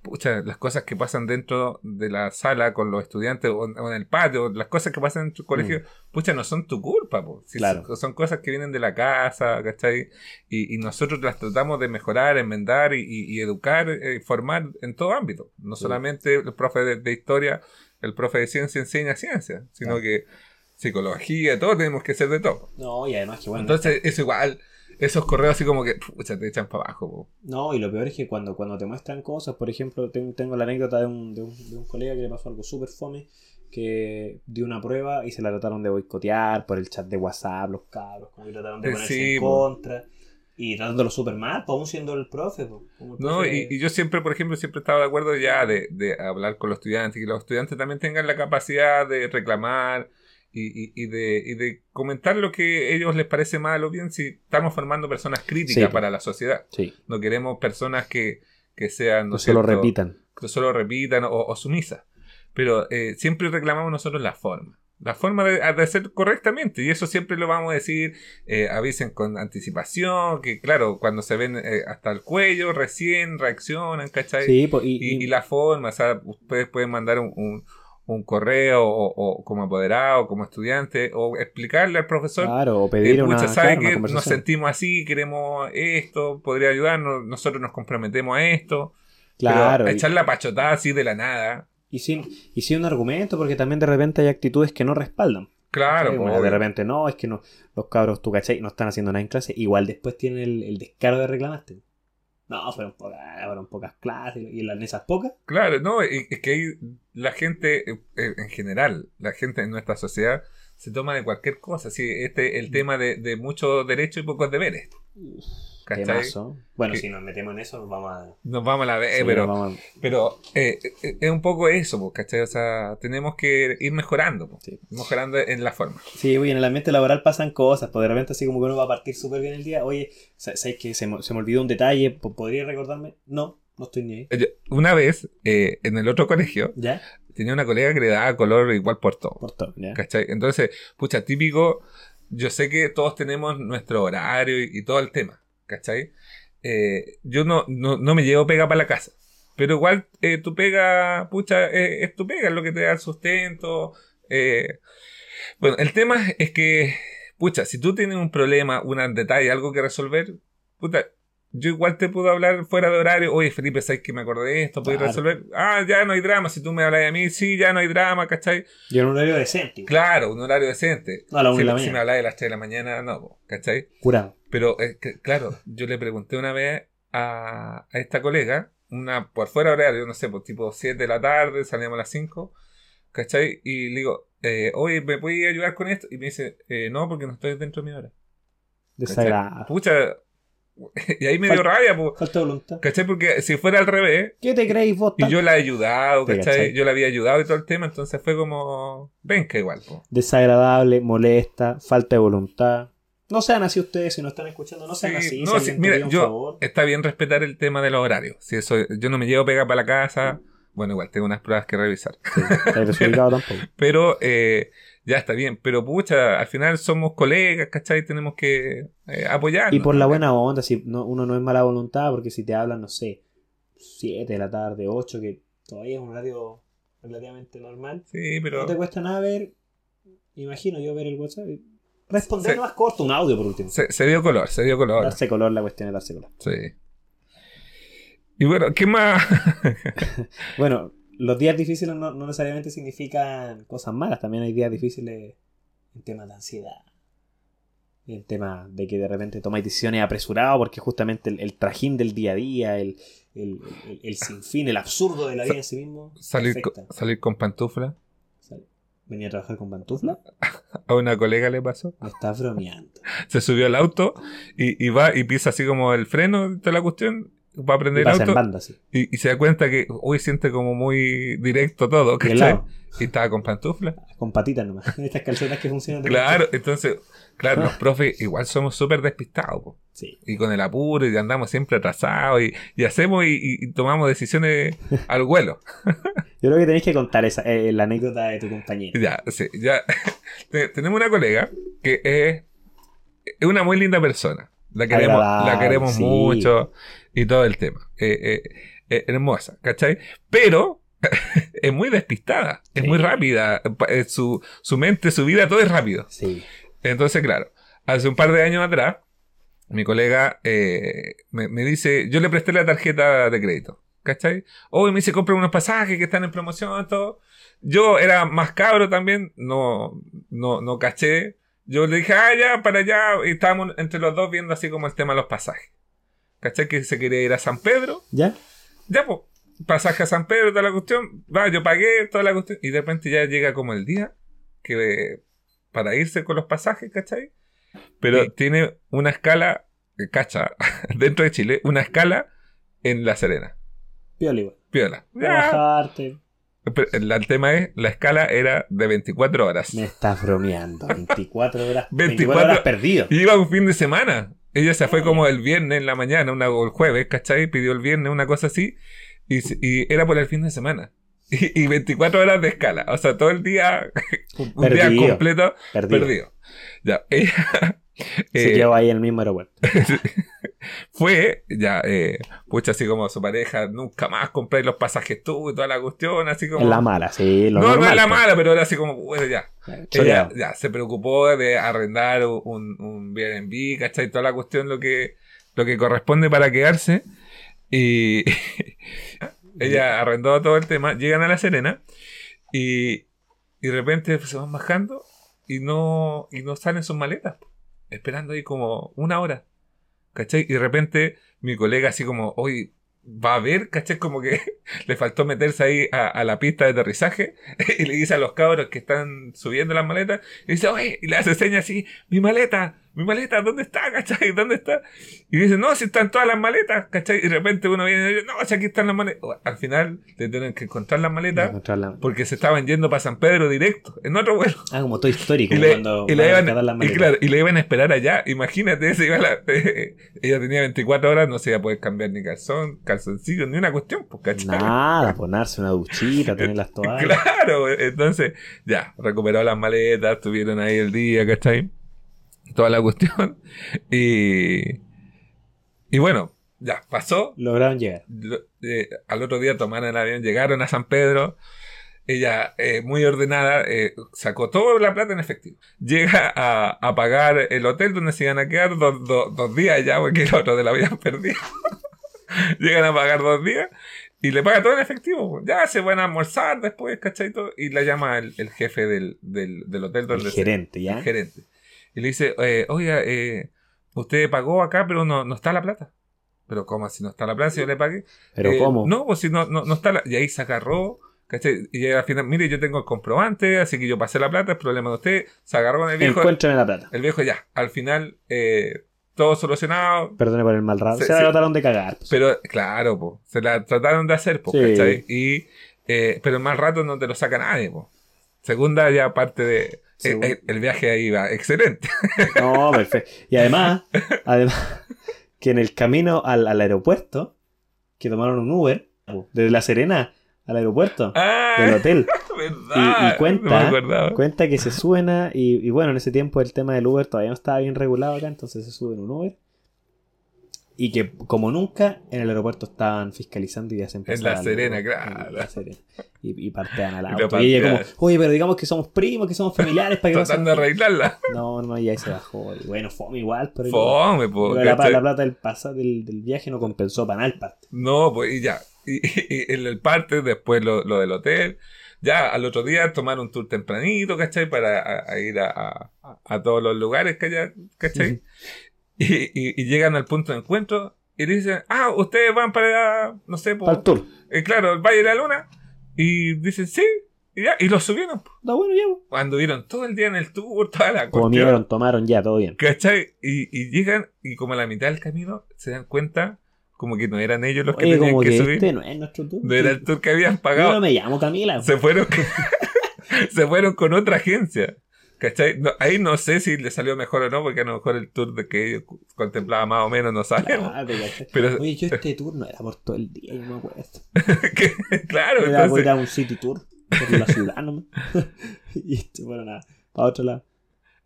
pucha, las cosas que pasan dentro de la sala con los estudiantes o, en- o en el patio, las cosas que pasan en tu colegio, pucha, no son tu culpa, pues. Si Mm. Claro. son, son cosas que vienen de la casa, ¿cachai? Y, y nosotros las tratamos de mejorar, enmendar y, y- y educar, eh, formar en todo ámbito. No Sí. solamente el profe de, de historia, el profe de ciencia enseña ciencia, sino que psicología, todo tenemos que hacer de todo. No, y además que bueno. Entonces, eso igual, esos correos así como que, pucha, te echan para abajo. po. No, y lo peor es que cuando, cuando te muestran cosas, por ejemplo, tengo, tengo la anécdota de un, de, un, de un colega que le pasó algo súper fome, que dio una prueba y se la trataron de boicotear por el chat de WhatsApp, los cabros, como que trataron de Eh, ponerse sí, en po. contra, y tratándolo súper mal, aún siendo el profe. Como el No, profe- y, y yo siempre, por ejemplo, siempre estaba de acuerdo ya de, de hablar con los estudiantes, que los estudiantes también tengan la capacidad de reclamar y, y- y de, y de comentar lo que a ellos les parece mal o bien si estamos formando personas críticas Sí, para la sociedad. Sí, No queremos personas que, que sean, ¿no no es se lo cierto? repitan. que solo repitan o, o sumisas. Pero eh, siempre reclamamos nosotros la forma. La forma de, de hacer correctamente. Y eso siempre lo vamos a decir. eh, avisen con anticipación. Que claro, cuando se ven eh, hasta el cuello, recién reaccionan, ¿cachai? Sí, y la forma, o sea, ustedes pueden mandar un, un- un correo o, o como apoderado, como estudiante, o explicarle al profesor claro, o eh, pedir una, pucha, ¿sabe claro, una que nos sentimos así, queremos esto, podría ayudarnos, nosotros nos comprometemos a esto. Claro, Pero echar la pachotada así de la nada. y, sin, y sin un argumento, porque también de repente hay actitudes que no respaldan. Claro, Como de obvio. repente, no, es que no, los cabros, tú cachai, no están haciendo nada en clase, igual después tienen el, el descaro de reclamarte. No, fueron pocas, fueron pocas clases, y en esas pocas, Claro, no, y- es que ahí la gente, eh, eh, en general, la gente en nuestra sociedad se toma de cualquier cosa. Sí, este el tema de, de muchos derechos y pocos deberes. ¿Cachai? Temazo. Bueno, Que- si nos metemos en eso, nos vamos a... Nos vamos a la vez, sí, pero, nos vamos a- pero eh, eh, es un poco eso, po, ¿cachai? O sea, tenemos que ir mejorando, Sí. mejorando en la forma. Sí, oye, en el ambiente laboral pasan cosas, pues de repente así como que uno va a partir súper bien el día, oye, sa- ¿sabes que se, me- se me olvidó un detalle? ¿Po- ¿Podría recordarme? No, no estoy ni ahí. Yo- Una vez, eh, en el otro colegio, ¿Ya? tenía una colega que le daba color igual por todo. Por todo, ¿ya? ¿Cachai? Entonces, pucha, típico, yo sé que todos tenemos nuestro horario y, y todo el tema, ¿cachai? Eh, yo no, no, no me llevo pega para la casa, pero igual eh, tu pega, pucha, eh, es tu pega, es lo que te da el sustento. eh. Bueno, el tema es que, pucha, si tú tienes un problema, un detalle, algo que resolver, puta, yo igual te puedo hablar fuera de horario. Oye, Felipe, ¿sabes que me acordé de esto? ¿Puedes Claro. resolver? Ah, ya no hay drama. Si tú me hablas a mí, sí, ya no hay drama, ¿cachai? Y en un horario decente. Claro, un horario decente. No, a la si, de la si me hablas de las 3 de la mañana, no, ¿cachai? Curado. Pero, eh, que- claro, yo le pregunté una vez a, a esta colega, una por fuera horario, no sé, por tipo 7 de la tarde, salíamos a las 5, ¿cachai? Y le digo, eh, oye, ¿me puedes ayudar con esto? Y me dice, eh, no, porque no estoy dentro de mi hora. Desagradable. Pucha. *laughs* Y ahí me dio Fal- rabia, po, Falta de voluntad. ¿cachai? Porque si fuera al revés, ¿Qué te creéis vos? y tan- yo la he ayudado, ¿Te ¿cachai? cachai? Yo la había ayudado y todo el tema, entonces fue como. Venga, igual, po. Desagradable, molesta, falta de voluntad. No sean así ustedes si no están escuchando. No sean Sí, así. no, si mira, yo- favor. Está bien respetar el tema de los horarios. Si eso, yo no me llevo pega para la casa. Bueno, igual tengo unas pruebas que revisar. Sí, desubicado *laughs* tampoco. Pero eh, ya está bien. Pero pucha, al final somos colegas, ¿cachai? Tenemos que eh, apoyarnos. Y por la ¿no? buena onda, si no, uno no es mala voluntad, porque si te hablan, no sé, 7 de la tarde, 8, que todavía es un horario relativamente normal, Sí, pero. no te cuesta nada ver, imagino yo ver el WhatsApp y responder más corto, un audio por último. Se, se dio color, se dio color. Darse color, la cuestión es darse color. Sí. Y bueno, ¿qué más? *laughs* Bueno, los días difíciles no, no necesariamente significan cosas malas, también hay días difíciles en temas de ansiedad. En temas de que de repente tomáis decisiones apresuradas porque justamente el, el trajín del día a día, el, el, el- el sinfín, el absurdo de la vida en sí mismo. salir, con, salir con pantufla. Venía a trabajar con pantufla. *laughs* A una colega le pasó. Me estás bromeando. Se subió al auto y, y va y pisa así como el freno de la cuestión. Va a Y prender el pasa en auto banda, sí. y, y se da cuenta que hoy siente como muy directo todo. Y ¿cachai? Y estaba con pantufla. con patitas nomás. *laughs* Estas calcetas que funcionan. de Claro, entonces, claro, *laughs* los profes igual somos súper despistados. po. Sí. Y con el apuro y andamos siempre atrasados y, y hacemos y, tomamos decisiones *laughs* al vuelo. Yo creo que tenéis que contar esa, eh, la anécdota de tu compañero. Ya, sí, ya. *laughs* Te- Tenemos una colega que es, es una muy linda persona. La queremos, Agradable, la queremos sí. mucho y todo el tema. Eh, eh, eh, hermosa, ¿cachai? Pero es muy despistada, es muy rápida. Su, su mente, su vida, todo es rápido. Sí. Entonces, claro, hace un par de años atrás, mi colega eh, me, me dice, yo le presté la tarjeta de crédito, ¿cachai? Hoy me dice, compra unos pasajes que están en promoción, todo. Yo era más cabro también, no, no, no caché. Yo le dije, ah, ya, para allá, y estábamos entre los dos viendo así como el tema de los pasajes. ¿Cachai? Que se quería ir a San Pedro. ¿Ya? Ya, pues, pasaje a San Pedro, toda la cuestión. Va, yo pagué toda la cuestión. Y de repente ya llega como el día que para irse con los pasajes, ¿cachai? Pero Sí. tiene una escala, eh, cacha, *laughs* dentro de Chile, una escala en La Serena. Piola igual. Piola. Trabajarte. Pero el, tema es, la escala era de 24 horas. Me estás bromeando. 24 horas. *laughs* 24 24 horas perdido. Y iba un fin de semana. Ella se fue como el viernes en la mañana, una, o el jueves, ¿cachai? Pidió el viernes, una cosa así. Y, y era por el fin de semana. *laughs* Y, y 24 horas de escala. O sea, todo el día, *laughs* un día completo Perdido. perdido. Ya, *laughs* ella Se eh, quedó ahí en el mismo aeropuerto. fue, ya, eh, pucha, así como su pareja, nunca más compré los pasajes tú y toda la cuestión, así como... En la mala, sí. Lo no, no es la pues. mala, pero era así como, bueno, ya. Ella Choreado. ya se preocupó de arrendar un, un Airbnb, ¿cachai? Toda la cuestión, lo que, lo que corresponde para quedarse. Y ella arrendó todo el tema. Llegan a La Serena y, y de repente se van bajando y no, y no salen sus maletas. Esperando ahí como una hora. ¿Cachai? Y de repente mi colega así como, hoy va a ver, ¿cachai? Como que *laughs* le faltó meterse ahí a, a la pista de aterrizaje *laughs* y le dice a los cabros que están subiendo las maletas, y dice, oye, y le hace señas así, mi maleta, mi maleta, ¿dónde está, cachai? ¿Dónde está? Y dice, no, si están todas las maletas, cachai? Y de repente uno viene y dice, no, si aquí están las maletas. Al final le tienen que encontrar las maletas Encontrarla. porque se estaban yendo para San Pedro directo, en otro vuelo. Ah, como todo histórico. Y le, cuando y le iban, las y claro, y le iban a esperar allá. Imagínate, se iba la- *laughs* ella tenía 24 horas, no se iba a poder cambiar ni calzón, calzoncillo, ni una cuestión, pues, ¿cachai? Nada, ponerse una duchita, tener las *laughs* toallas. Claro, entonces, ya, recuperó las maletas, tuvieron ahí el día, ¿cachai? Toda la cuestión. *laughs* Y, y bueno, ya, pasó. Lograron llegar. Lo- eh, al otro día tomaron el avión, llegaron a San Pedro. Ella, eh, muy ordenada, eh, sacó toda la plata en efectivo. Llega a, a pagar el hotel donde se iban a quedar dos, dos- dos días ya, porque el otro de la habían *laughs* perdido. Llegan a pagar dos días y le paga todo en efectivo. Ya se van a almorzar después, ¿cachai? Y la llama el, el jefe del, del, del hotel donde El se- gerente, ¿ya? el gerente. Y le dice, eh, oiga, eh, usted pagó acá, pero no, no está la plata. Pero ¿cómo si no está la plata si yo le pagué? Pero Eh, ¿cómo? No, pues si no, no, no está la... Y ahí se agarró, ¿cachai? Y al final, mire, yo tengo el comprobante, así que yo pasé la plata, es problema de usted. Se agarró con el viejo. Encuéntrame la plata. El viejo ya, al final, eh, todo solucionado. Perdone por el mal rato. Se la trataron de cagar. pues. Pero, claro, po, se la trataron de hacer, po, Sí. ¿cachai? Y, eh, pero el mal rato no te lo saca nadie, po. Segunda ya parte de... eh, eh, el viaje ahí va excelente. *laughs* No, perfecto. Y además, además, que en el camino al, al aeropuerto, que tomaron un Uber, desde La Serena al aeropuerto, ¡Ah! del hotel. *laughs* Y- y cuenta- No cuenta que se suben a, y, y bueno, en ese tiempo el tema del Uber todavía no estaba bien regulado acá, entonces se suben un Uber. Y que como nunca en el aeropuerto estaban fiscalizando y ya se empezó La Serena, claro. En La Serena. Y, y partean al Y auto. Y ella como, oye, pero digamos que somos primos, que somos familiares, para que no Tratando de se- arreglarla. *laughs* No, no, y ahí se bajó. Y bueno, fome igual, pero... Fome, po, pero la, ¿cachai? la plata del, pasa, del, del viaje no compensó para nada el parte. No, pues y ya. Y, y- y en el parte, después lo, lo del hotel. Ya al otro día tomar un tour tempranito, ¿cachai? Para a- a ir a, todos los lugares que haya, ¿cachai? Y, y- y llegan al punto de encuentro y dicen, ah, ustedes van para, no sé, el por, tour. eh, claro, el Valle de la Luna. Y dicen, sí, y ya, y lo subieron. Está bueno, ya. Cuando vieron todo el día en el tour, toda la cuestión. Comieron, tomaron, ya, todo bien. ¿Cachai? Y, y llegan y como a la mitad del camino se dan cuenta como que no eran ellos los que Oye, tenían como que, que, subir. este no es nuestro tour. No era el tour que habían Yo pagado. no me llamo Camila. Se fueron *laughs* se fueron con otra agencia. ¿Cachai? No, ahí no sé si le salió mejor o no, porque a lo mejor el tour de que ellos contemplaba más o menos no sabemos. Pero, Oye, yo *laughs* este tour no era por todo el día, yo me acuerdo. *laughs* claro, Era entonces, ir a un city tour por la ciudad nomás. *laughs* y este, bueno, nada, para otro lado.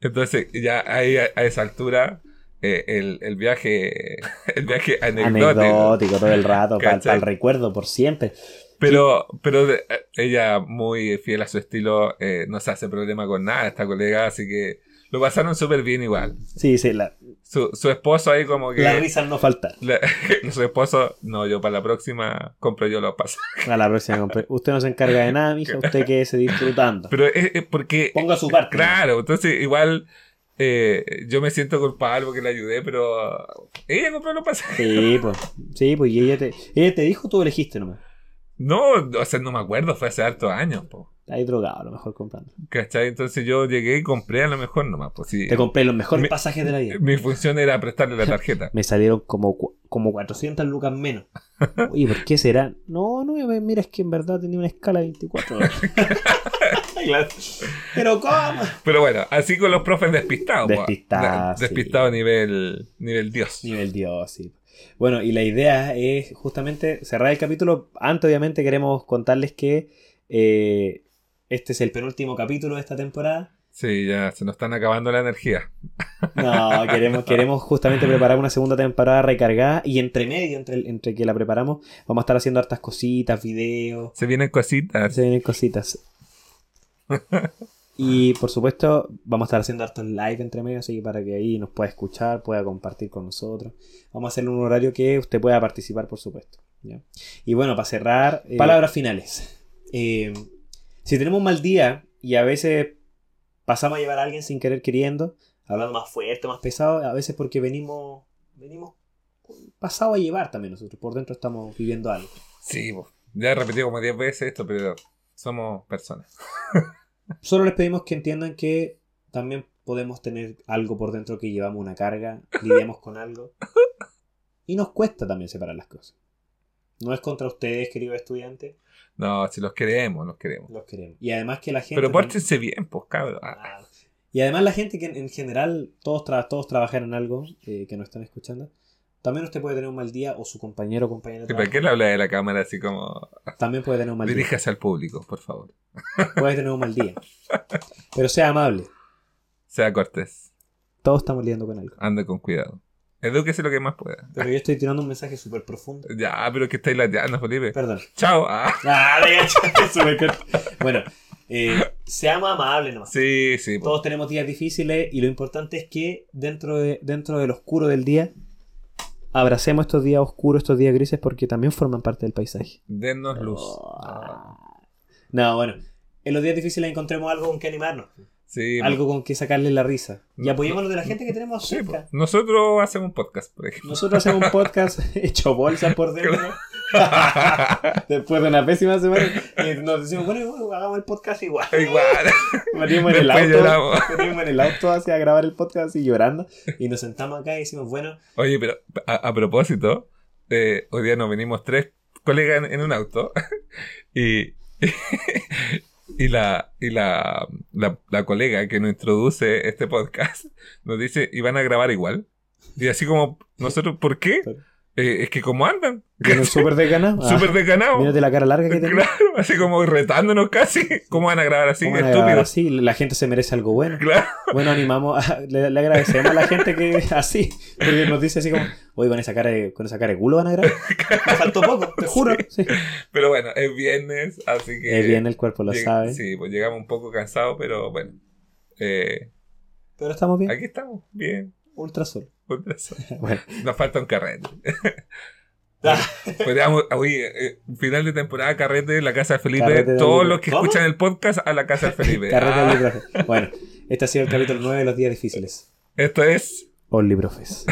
entonces ya ahí a, a esa altura eh, el, el viaje el viaje anecdótico. Anecdótico todo el rato, para el recuerdo, por siempre. Pero, pero de- ella, muy fiel a su estilo, eh, no se hace problema con nada, esta colega, así que lo pasaron súper bien igual. Sí, sí, la, Su, su esposo ahí como que... las risas no faltan. *laughs* la- *laughs* su esposo, no, yo para la próxima compro yo los pasos. A la próxima compré. Usted no se encarga de nada, mija, usted *laughs* quédese disfrutando. Pero es, es porque... Ponga su parte. Claro, entonces igual eh, yo me siento culpable porque le ayudé, pero ella compró los pasajes. Sí, pues. Sí, pues. Y ella te, ella te dijo, tú elegiste nomás. No, o sea, no me acuerdo, fue hace hartos años, po. Ahí drogado, a lo mejor comprando. ¿Cachai? Entonces yo llegué y compré a lo mejor nomás. Pues, sí. Te compré los mejores Mi- pasajes de la vida. Mi función era prestarle la tarjeta. *laughs* Me salieron como, como 400 lucas menos. Oye, ¿por qué será? No, no, mira, es que en verdad tenía una escala de 24 horas. *laughs* Claro. Pero ¿cómo? Pero bueno, así con los profes despistados. Despistados, De- sí. Despistado nivel, nivel Dios. Nivel Dios, sí. Bueno, y la idea es justamente cerrar el capítulo. Antes, obviamente, queremos contarles que eh, este es el penúltimo capítulo de esta temporada. Sí, ya se nos están acabando la energía. No, queremos, *laughs* queremos justamente preparar una segunda temporada recargada y entre medio, entre, entre que la preparamos, vamos a estar haciendo hartas cositas, videos, Se vienen cositas. se vienen cositas. *laughs* Y por supuesto, vamos a estar haciendo hartos live entre medio, así que para que ahí nos pueda escuchar, pueda compartir con nosotros. Vamos a hacer un horario que usted pueda participar, por supuesto. ¿ya? Y bueno, para cerrar, eh, palabras finales. Eh, si tenemos un mal día y a veces pasamos a llevar a alguien sin querer queriendo, hablando más fuerte, más pesado, a veces porque venimos, venimos pasado a llevar también nosotros, por dentro estamos viviendo algo. Sí, po. ya he repetido como 10 veces esto, pero somos personas. *laughs* Solo les pedimos que entiendan que también podemos tener algo por dentro que llevamos una carga, lidiamos con algo. Y nos cuesta también separar las cosas. No es contra ustedes, queridos estudiantes, No, si los queremos, los queremos. los queremos. Y además que la gente... Pero también- pórtense bien, pues, cabrón. Ah, Y además la gente que en, en general todos, tra- todos trabajan en algo eh, que no están escuchando, también usted puede tener un mal día o su compañero o compañera de ¿Y para trabajo qué le habla de la cámara así como... también puede tener un mal día. Diríjase al público, por favor. *laughs* Puede tener un mal día. Pero sea amable. Sea cortés. Todos estamos lidiando con algo. Ande con cuidado. Edúquese lo que más pueda. Pero yo estoy tirando un mensaje súper profundo. Ya, pero que estáis lateando, Felipe. Perdón. Chao. Ah, *laughs* Ah. *laughs* Bueno, eh, seamos amables nomás. sí, sí. po. Todos tenemos días difíciles y lo importante es que dentro, de, dentro del oscuro del día abracemos estos días oscuros, estos días grises porque también forman parte del paisaje. Dennos luz. Oh. No, bueno, en los días difíciles encontremos algo con que animarnos, Sí, algo con que sacarle la risa y No, apoyémonos de la gente que tenemos sí, cerca. Nosotros hacemos un podcast, por ejemplo. Nosotros hacemos un podcast *laughs* hecho bolsa por *laughs* dentro, *laughs* Después de una pésima semana, y nos decimos, bueno, bueno, hagamos el podcast igual. Igual. *laughs* Venimos en el auto, venimos en el auto hacia grabar el podcast y llorando. Y nos sentamos acá y decimos, bueno, Oye, pero a, a propósito, eh, hoy día nos venimos tres colegas en, en un auto *laughs* y, y, la, y la, la, la colega que nos introduce este podcast nos dice, ¿y van a grabar igual? Y así como, nosotros, ¿por qué? Eh, es que como andan, viene súper desganado. *laughs* Ah, súper desganados. Mírate la cara larga que tenés. Claro, así como retándonos casi. ¿Cómo van a grabar así? ¿Cómo van a grabar así? La gente se merece algo bueno. Claro. Bueno, animamos, a- le, le agradecemos a la gente que *laughs* así, porque nos dice así como, oye, con esa cara de, con esa cara de culo van a grabar. Me faltó poco, te juro. Sí. Pero bueno, es viernes, así que... Es bien, el cuerpo lo lleg- sabe. Sí, pues llegamos un poco cansados, pero bueno. Eh, Pero estamos bien. aquí estamos, bien. Ultra sol. Otra so- *laughs* Bueno, Nos falta un carrete. *laughs* Ah. Podríamos, oye, eh, final de temporada, carrete, la casa de Felipe. Carrete de todos los que ¿Cómo? escuchan el podcast a la casa de *laughs* Felipe. carrete Ah, de. Bueno, este ha sido el capítulo 9 de los días difíciles. esto es O Librofes.